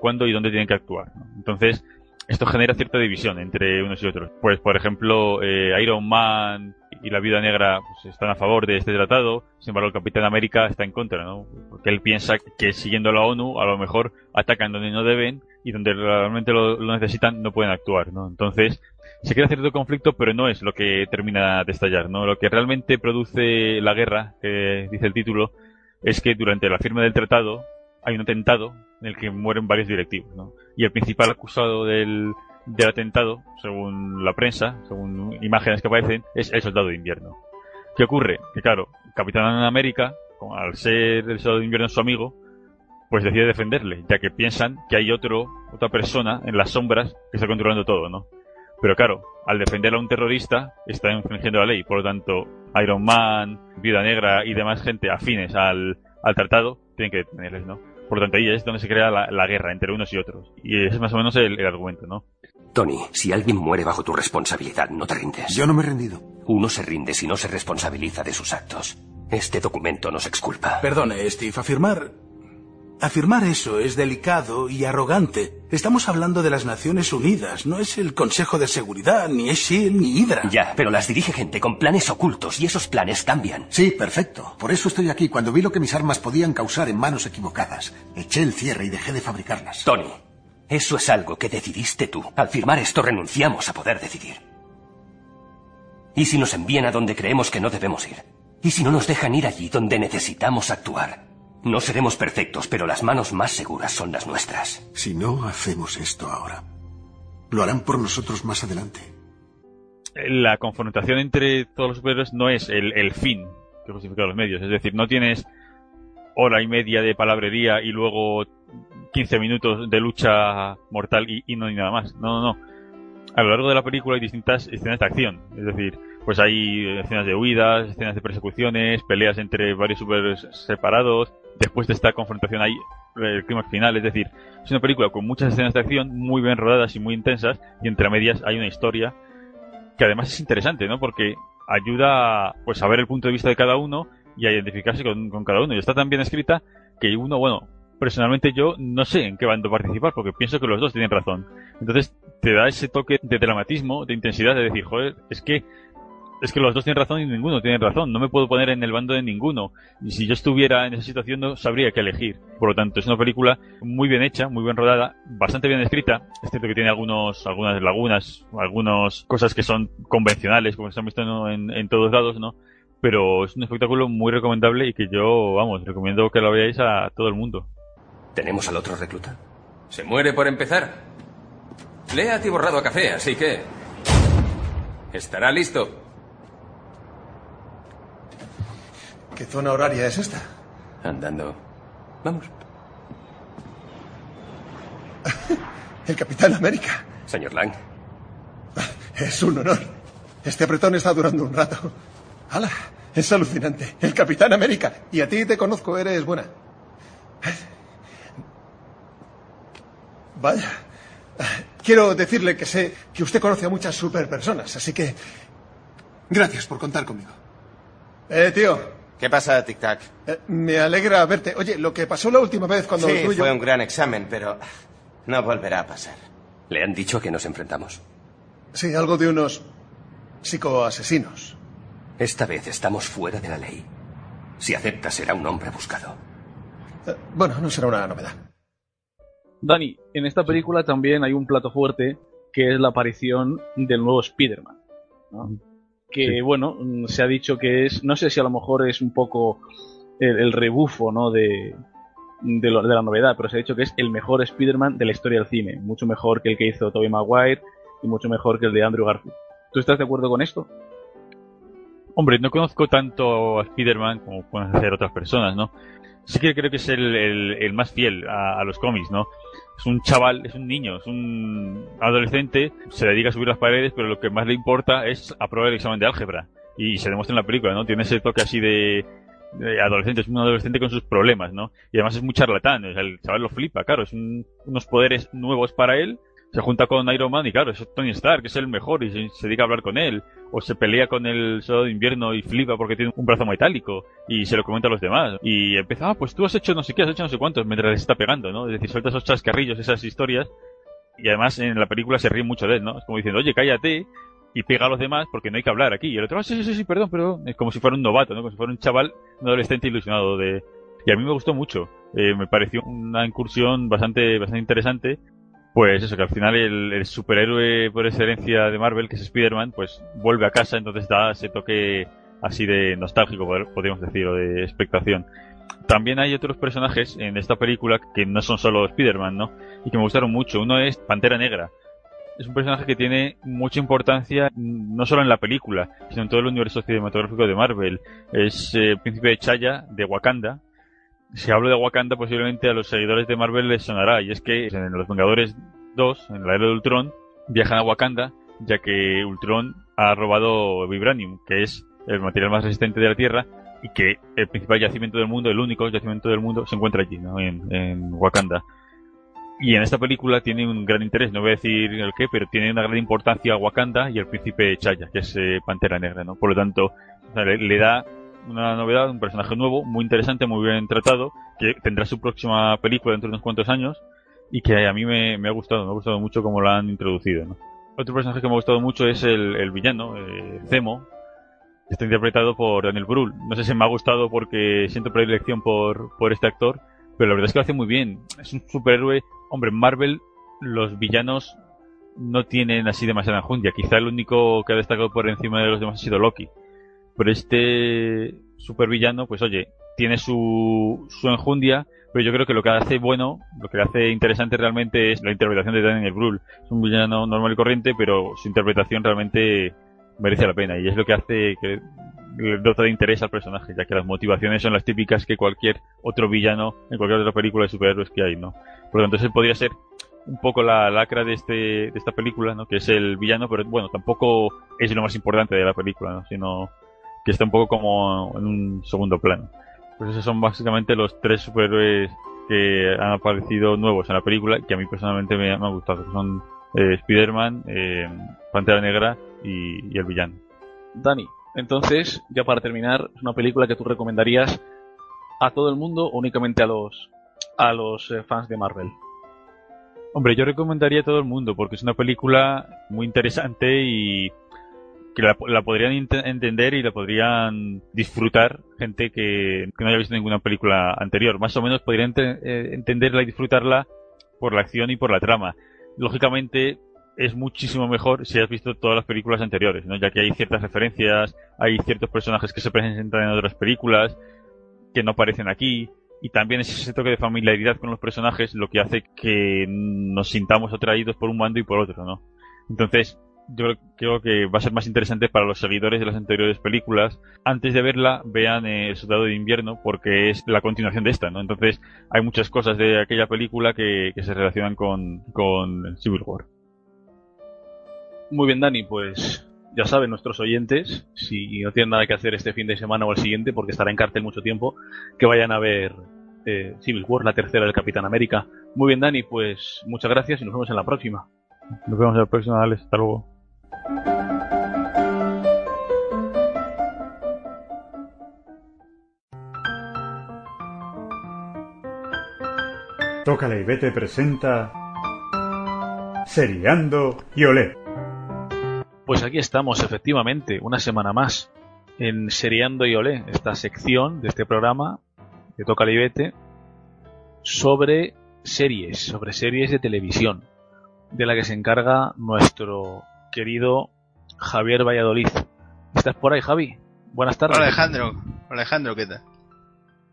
cuándo y dónde tienen que actuar. Entonces, esto genera cierta división entre unos y otros. Pues, por ejemplo, eh, Iron Man y la Viuda Negra pues, están a favor de este tratado, sin embargo, el Capitán América está en contra, ¿no? Porque él piensa que siguiendo la ONU, a lo mejor atacan donde no deben y donde realmente lo, necesitan no pueden actuar, ¿no? Entonces, se crea cierto conflicto, pero no es lo que termina de estallar, ¿no? Lo que realmente produce la guerra, que dice el título, es que durante la firma del tratado hay un atentado en el que mueren varios directivos, ¿no? Y el principal acusado del, del atentado, según la prensa, según imágenes que aparecen, es el soldado de invierno. ¿Qué ocurre? Que claro, Capitán América, al ser el soldado de invierno su amigo, pues decide defenderle, ya que piensan que hay otro, otra persona en las sombras que está controlando todo, ¿no? Pero claro, al defender a un terrorista, está infringiendo la ley. Por lo tanto, Iron Man, Viuda Negra y demás gente afines al, al tratado tienen que detenerles, ¿no? Por lo tanto, ahí es donde se crea la, guerra entre unos y otros. Y ese es más o menos el, argumento, ¿no? Tony, si alguien muere bajo tu responsabilidad, no te rindes. Yo no me he rendido. Uno se rinde si no se responsabiliza de sus actos. Este documento nos exculpa. Perdone, Steve, afirmar Afirmar eso es delicado y arrogante. Estamos hablando de las Naciones Unidas, no es el Consejo de Seguridad, ni es SHIELD, ni Hydra. Ya, pero las dirige gente con planes ocultos y esos planes cambian. Sí, perfecto. Por eso estoy aquí. Cuando vi lo que mis armas podían causar en manos equivocadas, eché el cierre y dejé de fabricarlas. Tony, eso es algo que decidiste tú. Al firmar esto renunciamos a poder decidir. ¿Y si nos envían a donde creemos que no debemos ir? ¿Y si no nos dejan ir allí donde necesitamos actuar? No seremos perfectos, pero las manos más seguras son las nuestras. Si no hacemos esto ahora, lo harán por nosotros más adelante. La confrontación entre todos los superhéroes no es el, fin que justifica los medios. Es decir, no tienes hora y media de palabrería y luego 15 minutos de lucha mortal y, y no hay nada más. No, no, no. A lo largo de la película hay distintas escenas de acción. Es decir, pues hay escenas de huidas, escenas de persecuciones, peleas entre varios superhéroes separados, después de esta confrontación hay el clima final, es decir, es una película con muchas escenas de acción muy bien rodadas y muy intensas y entre medias hay una historia que además es interesante, ¿no? Porque ayuda pues a ver el punto de vista de cada uno y a identificarse con, cada uno y está tan bien escrita que uno, bueno, personalmente yo no sé en qué bando participar porque pienso que los dos tienen razón. Entonces te da ese toque de dramatismo, de intensidad, de decir, joder, es que es que los dos tienen razón y ninguno tiene razón. No me puedo poner en el bando de ninguno. Y si yo estuviera en esa situación no sabría qué elegir. Por lo tanto, es una película muy bien hecha, muy bien rodada, bastante bien escrita. Es cierto que tiene algunos, algunas lagunas, algunas cosas que son convencionales, como se han visto en, en todos lados, ¿no? Pero es un espectáculo muy recomendable y que yo, vamos, recomiendo que lo veáis a todo el mundo. ¿Tenemos al otro recluta? Se muere por empezar. Le ha borrado a café, así que... Estará listo. ¿Qué zona horaria es esta? Andando. Vamos. El Capitán América. Señor Lang. Es un honor. Este apretón está durando un rato. ¡Hala! Es alucinante. El Capitán América. Y a ti te conozco, eres buena. Vaya. Quiero decirle que sé que usted conoce a muchas superpersonas, así que... Gracias por contar conmigo. Eh, tío, ¿Qué pasa, Tic Tac? Eh, me alegra verte. Oye, lo que pasó la última vez cuando sí, fue un gran examen, pero no volverá a pasar. ¿Le han dicho que nos enfrentamos? Sí, algo de unos psicoasesinos. Esta vez estamos fuera de la ley. Si acepta, será un hombre buscado. Eh, bueno, no será una novedad. Dani, en esta película también hay un plato fuerte que es la aparición del nuevo Spider-Man. ¿no? Que bueno, mm, se ha dicho que es, no sé si a lo mejor es un poco el, rebufo, ¿no? De, de, la novedad, pero se ha dicho que es el mejor Spider-Man de la historia del cine, mucho mejor que el que hizo Tobey Maguire y mucho mejor que el de Andrew Garfield. ¿Tú estás de acuerdo con esto? Hombre, no conozco tanto a Spider-Man como pueden hacer otras personas, ¿no? Sí que creo que es el, el, más fiel a, a, los cómics, ¿no? Es un chaval, es un niño, es un adolescente, se dedica a subir las paredes, pero lo que más le importa es aprobar el examen de álgebra. Y se demuestra en la película, ¿no? Tiene ese toque así de, adolescente, es un adolescente con sus problemas, ¿no? Y además es muy charlatán, el chaval lo flipa, claro, es unos poderes nuevos para él, se junta con Iron Man y claro, es Tony Stark, que es el mejor y se, dedica a hablar con él. O se pelea con el soldado de invierno y flipa porque tiene un brazo metálico y se lo comenta a los demás. Y empieza, ah, pues tú has hecho no sé qué, has hecho no sé cuántos, mientras les está pegando, ¿no? Es decir, suelta esos chascarrillos, esas historias. Y además en la película se ríe mucho de él, ¿no? Es como diciendo, oye, cállate y pega a los demás porque no hay que hablar aquí. Y el otro, ah, sí, sí, sí, perdón, perdón. Es como si fuera un novato, ¿no? Como si fuera un chaval, un adolescente ilusionado de... Y a mí me gustó mucho. Eh, me pareció una incursión bastante, bastante interesante pues eso, que al final el, superhéroe por excelencia de Marvel, que es Spider-Man, pues vuelve a casa, entonces da ese toque así de nostálgico, podríamos decir, o de expectación. También hay otros personajes en esta película que no son solo Spider-Man, ¿no? Y que me gustaron mucho. Uno es Pantera Negra. Es un personaje que tiene mucha importancia no solo en la película, sino en todo el universo cinematográfico de Marvel. Es eh, el príncipe de Chaya, de Wakanda, si hablo de Wakanda, posiblemente a los seguidores de Marvel les sonará. Y es que en Los Vengadores 2, en la era de Ultron, viajan a Wakanda, ya que Ultron ha robado Vibranium, que es el material más resistente de la Tierra, y que el principal yacimiento del mundo, el único yacimiento del mundo, se encuentra allí, ¿no? en, en Wakanda. Y en esta película tiene un gran interés, no voy a decir el qué, pero tiene una gran importancia Wakanda y el príncipe Chaya, que es eh, Pantera Negra, ¿no? Por lo tanto, le, le da una novedad, un personaje nuevo, muy interesante, muy bien tratado, que tendrá su próxima película dentro de unos cuantos años y que a mí me, ha gustado, me ha gustado mucho como lo han introducido. ¿no? Otro personaje que me ha gustado mucho es el, villano, eh, Zemo, que está interpretado por Daniel Brühl. No sé si me ha gustado porque siento predilección por, por este actor, pero la verdad es que lo hace muy bien. Es un superhéroe. Hombre, en Marvel los villanos no tienen así demasiada enjundia. Quizá el único que ha destacado por encima de los demás ha sido Loki. Pero este supervillano, pues oye, tiene su, su enjundia, pero yo creo que lo que hace bueno, lo que le hace interesante realmente es la interpretación de Daniel Brühl. Es un villano normal y corriente, pero su interpretación realmente merece la pena y es lo que hace que le dota de interés al personaje, ya que las motivaciones son las típicas que cualquier otro villano en cualquier otra película de superhéroes que hay, ¿no? Por lo tanto, ese podría ser un poco la lacra de este de esta película, ¿no? Que es el villano, pero bueno, tampoco es lo más importante de la película, ¿no? Sino que está un poco como en un segundo plano. Pues esos son básicamente los tres superhéroes que han aparecido nuevos en la película que a mí personalmente me, han gustado. son eh, Spider-Man, eh, Pantera Negra y, el villano. Dani, entonces, ya para terminar, es una película que tú recomendarías a todo el mundo o únicamente a los, a los eh, fans de Marvel. Hombre, yo recomendaría a todo el mundo porque es una película muy interesante y que la, podrían entender y la podrían disfrutar gente que, no haya visto ninguna película anterior. Más o menos podrían eh, entenderla y disfrutarla por la acción y por la trama. Lógicamente es muchísimo mejor si has visto todas las películas anteriores, ¿no? ya que hay ciertas referencias, hay ciertos personajes que se presentan en otras películas que no aparecen aquí, y también es ese toque de familiaridad con los personajes lo que hace que nos sintamos atraídos por un bando y por otro, ¿no? Entonces, yo creo que va a ser más interesante para los seguidores de las anteriores películas. Antes de verla, vean eh, El Soldado de Invierno, porque es la continuación de esta, ¿no? Entonces, hay muchas cosas de aquella película que, se relacionan con, con Civil War. Muy bien, Dani, pues ya saben nuestros oyentes, si no tienen nada que hacer este fin de semana o el siguiente, porque estará en cartel mucho tiempo, que vayan a ver eh, Civil War, la tercera del Capitán América. Muy bien, Dani, pues muchas gracias y nos vemos en la próxima. Nos vemos en la próxima, Alex. Hasta luego. Tócala y vete presenta Seriando y Olé. Pues aquí estamos, efectivamente, una semana más en Seriando y Olé, esta sección de este programa de Tócala y vete sobre series, sobre series de televisión, de la que se encarga nuestro querido Javier Valladolid. ¿Estás por ahí, Javi? Buenas tardes. Hola, Alejandro. Alejandro, ¿qué tal?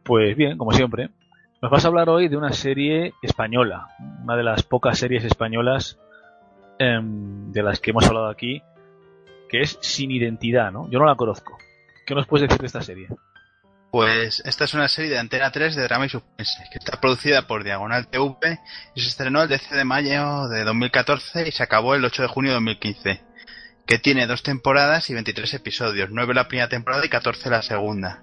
Pues bien, como siempre. Nos vas a hablar hoy de una serie española, una de las pocas series españolas em, de las que hemos hablado aquí, que es Sin Identidad, ¿no? Yo no la conozco. ¿Qué nos puedes decir de esta serie? Pues esta es una serie de Antena 3 de drama y suspense, que está producida por Diagonal TV y se estrenó el 10 de mayo de 2014 y se acabó el 8 de junio de 2015 que tiene dos temporadas y 23 episodios, 9 la primera temporada y 14 la segunda.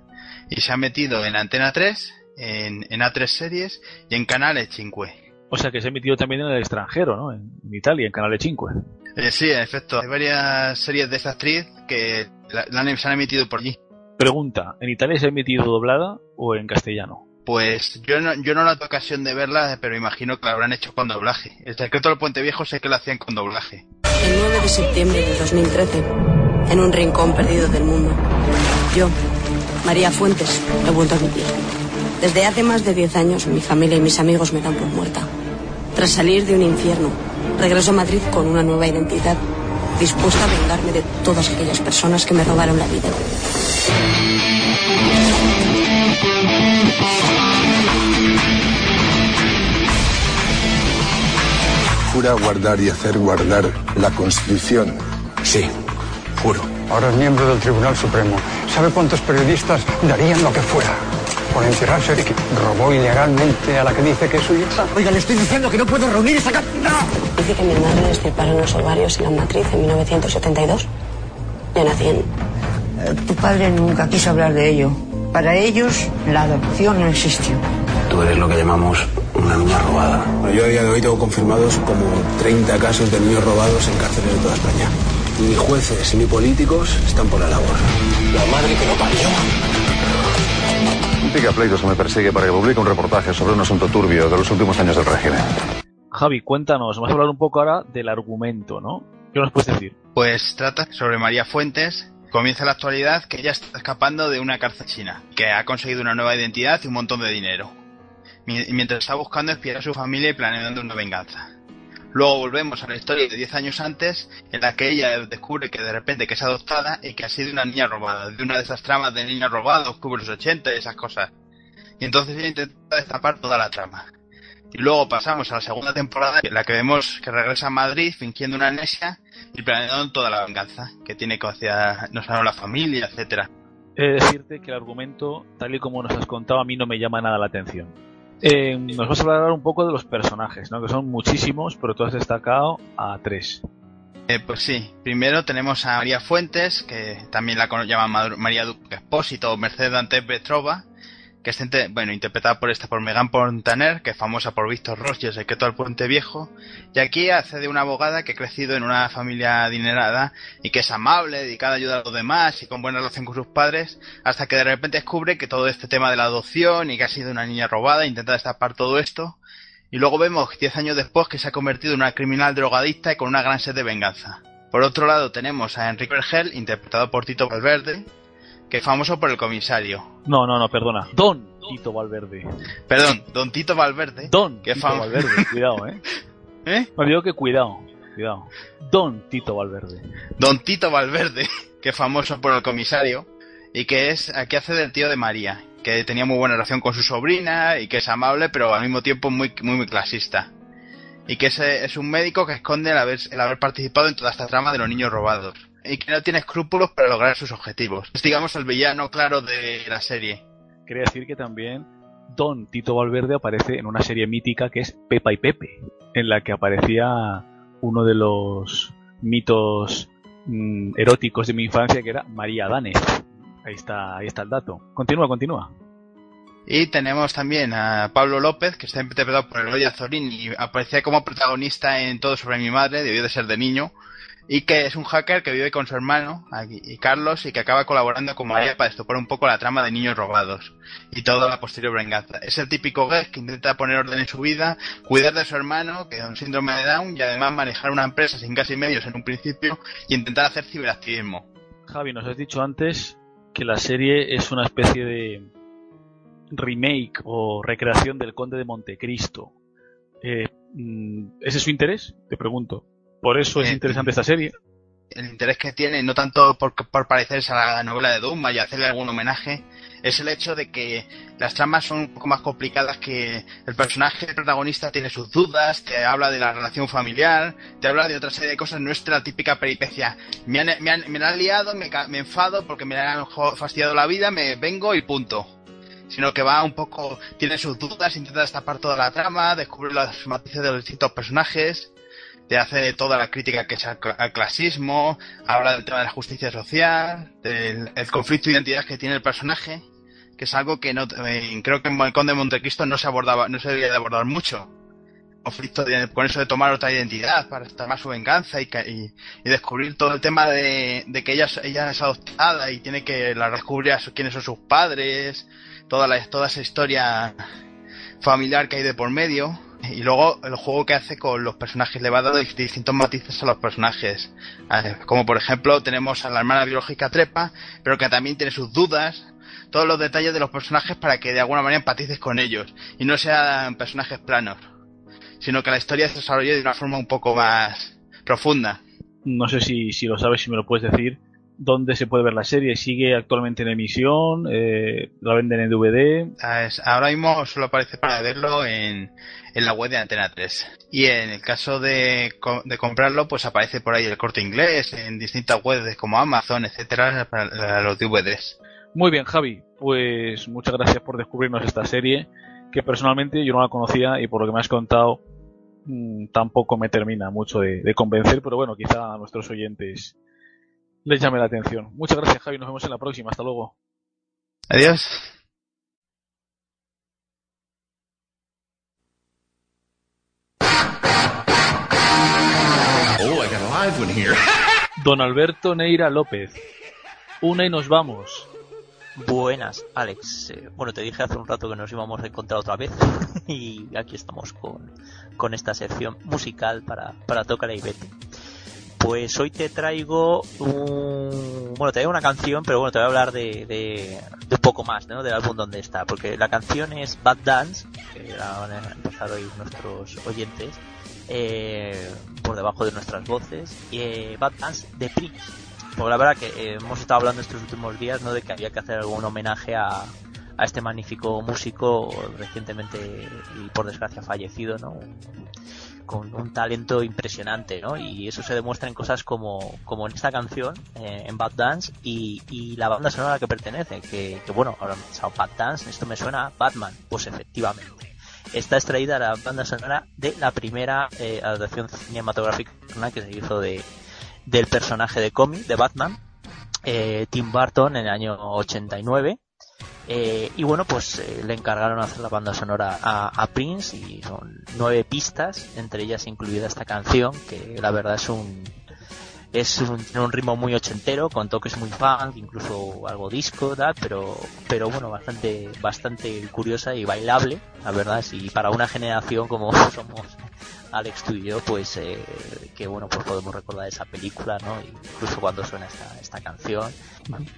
Y se ha metido en Antena 3, en, A3 Series y en Canal 5. O sea que se ha emitido también en el extranjero, ¿no? En, Italia, en Canale 5. Eh, sí, en efecto. Hay varias series de esta actriz que la, la se han emitido por allí. Pregunta, ¿en Italia se ha emitido doblada o en castellano? Pues yo no, yo no he tenido ocasión de verla, pero imagino que la habrán hecho con doblaje. El secreto del Puente Viejo sé que lo hacían con doblaje. El 9 de septiembre de 2013, en un rincón perdido del mundo, yo, María Fuentes, he vuelto a vivir. Desde hace más de 10 años, mi familia y mis amigos me dan por muerta. Tras salir de un infierno, regreso a Madrid con una nueva identidad, dispuesta a vengarme de todas aquellas personas que me robaron la vida. Jura guardar y hacer guardar la Constitución. Sí, juro. Ahora es miembro del Tribunal Supremo. ¿Sabe cuántos periodistas darían lo que fuera por enterrarse de que robó ilegalmente a la que dice que es su hija? Oiga, le estoy diciendo que no puedo reunir esa... ¡No! Dice que mi madre le estirparon los ovarios en la matriz en 1972. Yo nací en... Eh, tu padre nunca quiso hablar de ello. Para ellos, la adopción no existió. Tú eres lo que llamamos una niña robada. Bueno, yo a día de hoy tengo confirmados como 30 casos de niños robados en cárceles de toda España. Ni jueces ni políticos están por la labor. La madre que no parió. Un picapleitos que me persigue para que publique un reportaje sobre un asunto turbio de los últimos años del régimen. Javi, cuéntanos, vamos a hablar un poco ahora del argumento, ¿no? ¿Qué nos puedes decir? Pues trata sobre María Fuentes, Comienza la actualidad que ella está escapando de una cárcel china, que ha conseguido una nueva identidad y un montón de dinero. Mientras está buscando espiar a su familia y planeando una venganza. Luego volvemos a la historia de 10 años antes, en la que ella descubre que de repente que es adoptada y que ha sido una niña robada, de una de esas tramas de niños robados, como los 80 y esas cosas. Y entonces ella intenta destapar toda la trama. Y luego pasamos a la segunda temporada, en la que vemos que regresa a Madrid fingiendo una amnesia y planeando toda la venganza que tiene hacia no la familia, etcétera. He de decirte que el argumento, tal y como nos has contado, a mí no me llama nada la atención. Eh, nos vas a hablar un poco de los personajes, ¿no? que son muchísimos, pero tú has destacado a tres. Eh, pues sí, primero tenemos a María Fuentes, que también la llaman María Duque Espósito o Mercedes Dante Petrova, que es bueno, interpretada por esta por Megan Pontaner, que es famosa por Víctor y el secreto del puente viejo, y aquí hace de una abogada que ha crecido en una familia adinerada y que es amable, dedicada a ayudar a los demás y con buena relación con sus padres, hasta que de repente descubre que todo este tema de la adopción y que ha sido una niña robada, intenta destapar todo esto, y luego vemos 10 años después que se ha convertido en una criminal drogadicta y con una gran sed de venganza. Por otro lado tenemos a Enrique Vergel, interpretado por Tito Valverde, que famoso por el comisario. No, no, no, perdona. Don Tito Valverde. Perdón, Don Tito Valverde. Don que Tito Valverde, cuidado, ¿eh? ¿Eh? No digo que cuidado, cuidado. Don Tito Valverde. Don Tito Valverde, que es famoso por el comisario y que es aquí hace del tío de María, que tenía muy buena relación con su sobrina y que es amable, pero al mismo tiempo muy muy, muy clasista. Y que es, es un médico que esconde el haber, el haber participado en toda esta trama de los niños robados y que no tiene escrúpulos para lograr sus objetivos. Es, digamos, el villano claro de la serie. Quería decir que también Don Tito Valverde aparece en una serie mítica que es Pepa y Pepe, en la que aparecía uno de los mitos mm, eróticos de mi infancia que era María Danes. Ahí está, ahí está el dato. Continúa, continúa. Y tenemos también a Pablo López, que está interpretado por Eloy Azorín y aparecía como protagonista en Todo sobre mi madre, debió de ser de niño, y que es un hacker que vive con su hermano y Carlos y que acaba colaborando con María para estopar un poco la trama de niños robados y toda la posterior venganza. Es el típico gay que intenta poner orden en su vida, cuidar de su hermano, que es un síndrome de Down, y además manejar una empresa sin casi medios en un principio y intentar hacer ciberactivismo. Javi, nos has dicho antes que la serie es una especie de remake o recreación del Conde de Montecristo. Eh, mm, ¿Ese es su interés? Te pregunto. Por eso es eh, interesante esta serie. El interés que tiene, no tanto por, por parecerse a la novela de Duma y hacerle algún homenaje, es el hecho de que las tramas son un poco más complicadas que el personaje el protagonista tiene sus dudas, te habla de la relación familiar, te habla de otra serie de cosas, no es la típica peripecia. Me han, me han, me han liado, me, me, enfado porque me han fastidiado la vida, me vengo y punto. Sino que va un poco, tiene sus dudas, intenta destapar toda la trama, descubre los matices de los distintos personajes te hace toda la crítica que es al, clasismo, habla del tema de la justicia social, del el conflicto de identidad que tiene el personaje, que es algo que no eh, creo que en Conde de Montecristo no se abordaba, no se debía de abordar mucho. conflicto con eso de tomar otra identidad para tomar su venganza y, y, descubrir todo el tema de, que ella, ella es adoptada y tiene que la descubrir a quiénes son sus padres, toda, la, toda esa historia familiar que hay de por medio. Y luego el juego que hace con los personajes le va a dar distintos matices a los personajes. Como por ejemplo tenemos a la hermana biológica Trepa, pero que también tiene sus dudas, todos los detalles de los personajes para que de alguna manera empatices con ellos y no sean personajes planos sino que la historia se desarrolle de una forma un poco más profunda. No sé si, si lo sabes, si me lo puedes decir. ¿Dónde se puede ver la serie? ¿Sigue actualmente en emisión? Eh, ¿La venden en DVD? Ah, ahora mismo solo aparece para verlo en, en la web de Antena 3. Y en el caso de, de, comprarlo, pues aparece por ahí el corte inglés, en distintas webs como Amazon, etcétera, para los DVDs. Muy bien, Javi. Pues muchas gracias por descubrirnos esta serie, que personalmente yo no la conocía y por lo que me has contado, Mm, tampoco me termina mucho de, convencer, pero bueno, quizá a nuestros oyentes les llame la atención. Muchas gracias, Javi. Nos vemos en la próxima. Hasta luego. Adiós. Oh, Don Alberto Neira López. Una y nos vamos. Buenas, Alex. Eh, bueno, te dije hace un rato que nos íbamos a encontrar otra vez y aquí estamos con, con esta sección musical para, para tocar y vete. Pues hoy te traigo un... Bueno, te traigo una canción, pero bueno, te voy a hablar de, de, un poco más, ¿no? Del álbum donde está. Porque la canción es Bad Dance, que la van a empezar hoy nuestros oyentes, eh, por debajo de nuestras voces. Eh, Bad Dance de Prince porque la verdad que eh, hemos estado hablando estos últimos días ¿no? de que había que hacer algún homenaje a, a este magnífico músico recientemente y por desgracia fallecido, ¿no? Con un talento impresionante, ¿no? Y eso se demuestra en cosas como, como en esta canción, eh, en Bad Dance, y, y, la banda sonora a la que pertenece, que, que bueno, ahora pensado Bad Dance, esto me suena a Batman, pues efectivamente. Está extraída la banda sonora de la primera eh, adaptación cinematográfica que se hizo de, del personaje de cómic de Batman, eh, Tim Burton, en el año 89. Eh, y bueno, pues eh, le encargaron hacer la banda sonora a, Prince y son nueve pistas, entre ellas incluida esta canción, que la verdad es un es un, un ritmo muy ochentero, con toques muy funk, incluso algo disco, pero pero bueno, bastante bastante curiosa y bailable, la verdad, y para una generación como somos Alex, tú y yo, pues eh, que bueno, pues podemos recordar esa película, ¿no? Incluso cuando suena esta, esta canción.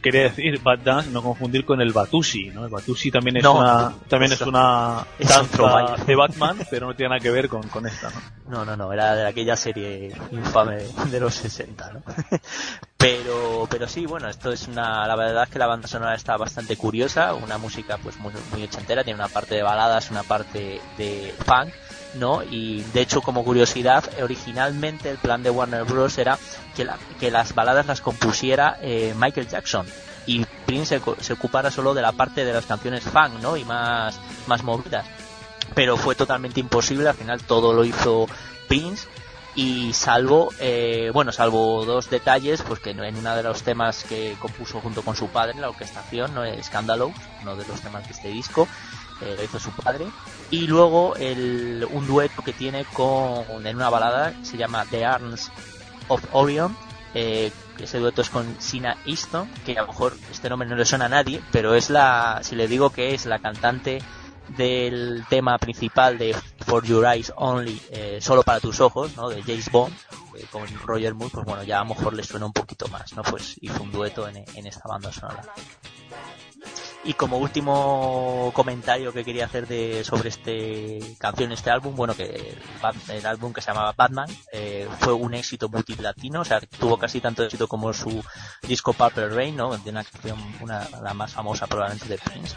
Quería decir Bad Dance, no confundir con el Batusi, ¿no? El Batusi también es una también es una danza de Batman, pero no tiene nada que ver con, con esta, ¿no? No, no, no, era de aquella serie infame de los 60, ¿no? pero pero sí, bueno, esto es una la verdad es que la banda sonora está bastante curiosa, una música pues muy muy ochentera, tiene una parte de baladas, una parte de funk ¿no? Y de hecho, como curiosidad, originalmente el plan de Warner Bros. era que, que las baladas las compusiera eh, Michael Jackson y Prince se, ocupara solo de la parte de las canciones funk, ¿no? Y más, más movidas. Pero fue totalmente imposible, al final todo lo hizo Prince y salvo eh, bueno salvo dos detalles pues que en uno de los temas que compuso junto con su padre la orquestación no es Scandalous uno de los temas de este disco lo hizo su padre y luego el, un dueto que tiene con en una balada que se llama The Arms of Orion eh, ese dueto es con Sina Easton que a lo mejor este nombre no le suena a nadie pero es la si le digo que es la cantante del tema principal de For Your Eyes Only, eh, solo para tus ojos, ¿no? De James Bond, eh, con Roger Moore, pues bueno, ya a lo mejor le suena un poquito más, ¿no? Pues hizo un dueto en, en esta banda sonora. Y como último comentario que quería hacer de, sobre este canción, este álbum, bueno, que el, álbum que se llamaba Batman eh, fue un éxito multiplatino, o sea, tuvo casi tanto éxito como su disco Purple Rain, ¿no? De una canción, una, la más famosa probablemente de Prince.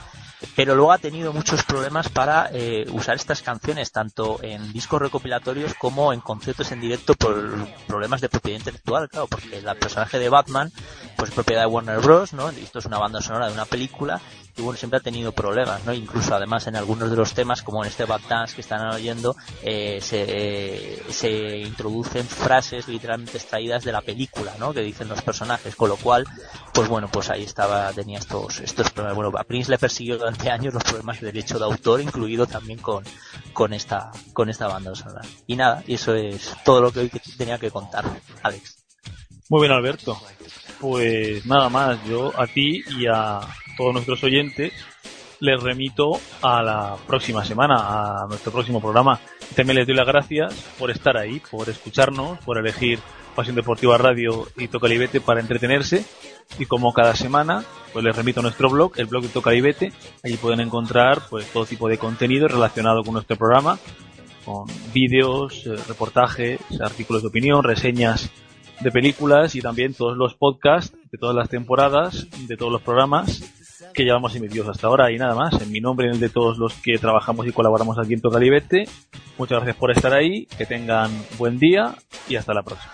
Pero luego ha tenido muchos problemas para eh, usar estas canciones, tanto en discos recopilatorios como en conciertos en directo por problemas de propiedad intelectual, claro, porque el personaje de Batman, pues es propiedad de Warner Bros., ¿no? Esto es una banda sonora de una película bueno, siempre ha tenido problemas, ¿no? Incluso además en algunos de los temas, como en este Bad Dance que están oyendo, eh, se, se introducen frases literalmente extraídas de la película, ¿no? Que dicen los personajes, con lo cual, pues bueno, pues ahí estaba, tenía estos, estos problemas. Bueno, a Prince le persiguió durante años los problemas de derecho de autor, incluido también con, con esta, con esta banda sonora. Y nada, y eso es todo lo que hoy tenía que contar, Alex. Muy bien, Alberto. Pues nada más, yo a ti y a todos nuestros oyentes les remito a la próxima semana, a nuestro próximo programa. También les doy las gracias por estar ahí, por escucharnos, por elegir Pasión Deportiva Radio y Tocalibete para entretenerse. Y como cada semana, pues les remito a nuestro blog, el blog de Tocalibete. Allí pueden encontrar pues todo tipo de contenido relacionado con nuestro programa, con vídeos, eh, reportajes, artículos de opinión, reseñas de películas y también todos los podcasts de todas las temporadas, de todos los programas que llevamos emitidos hasta ahora y nada más. En mi nombre y en el de todos los que trabajamos y colaboramos aquí en Tocalibete, muchas gracias por estar ahí, que tengan buen día y hasta la próxima.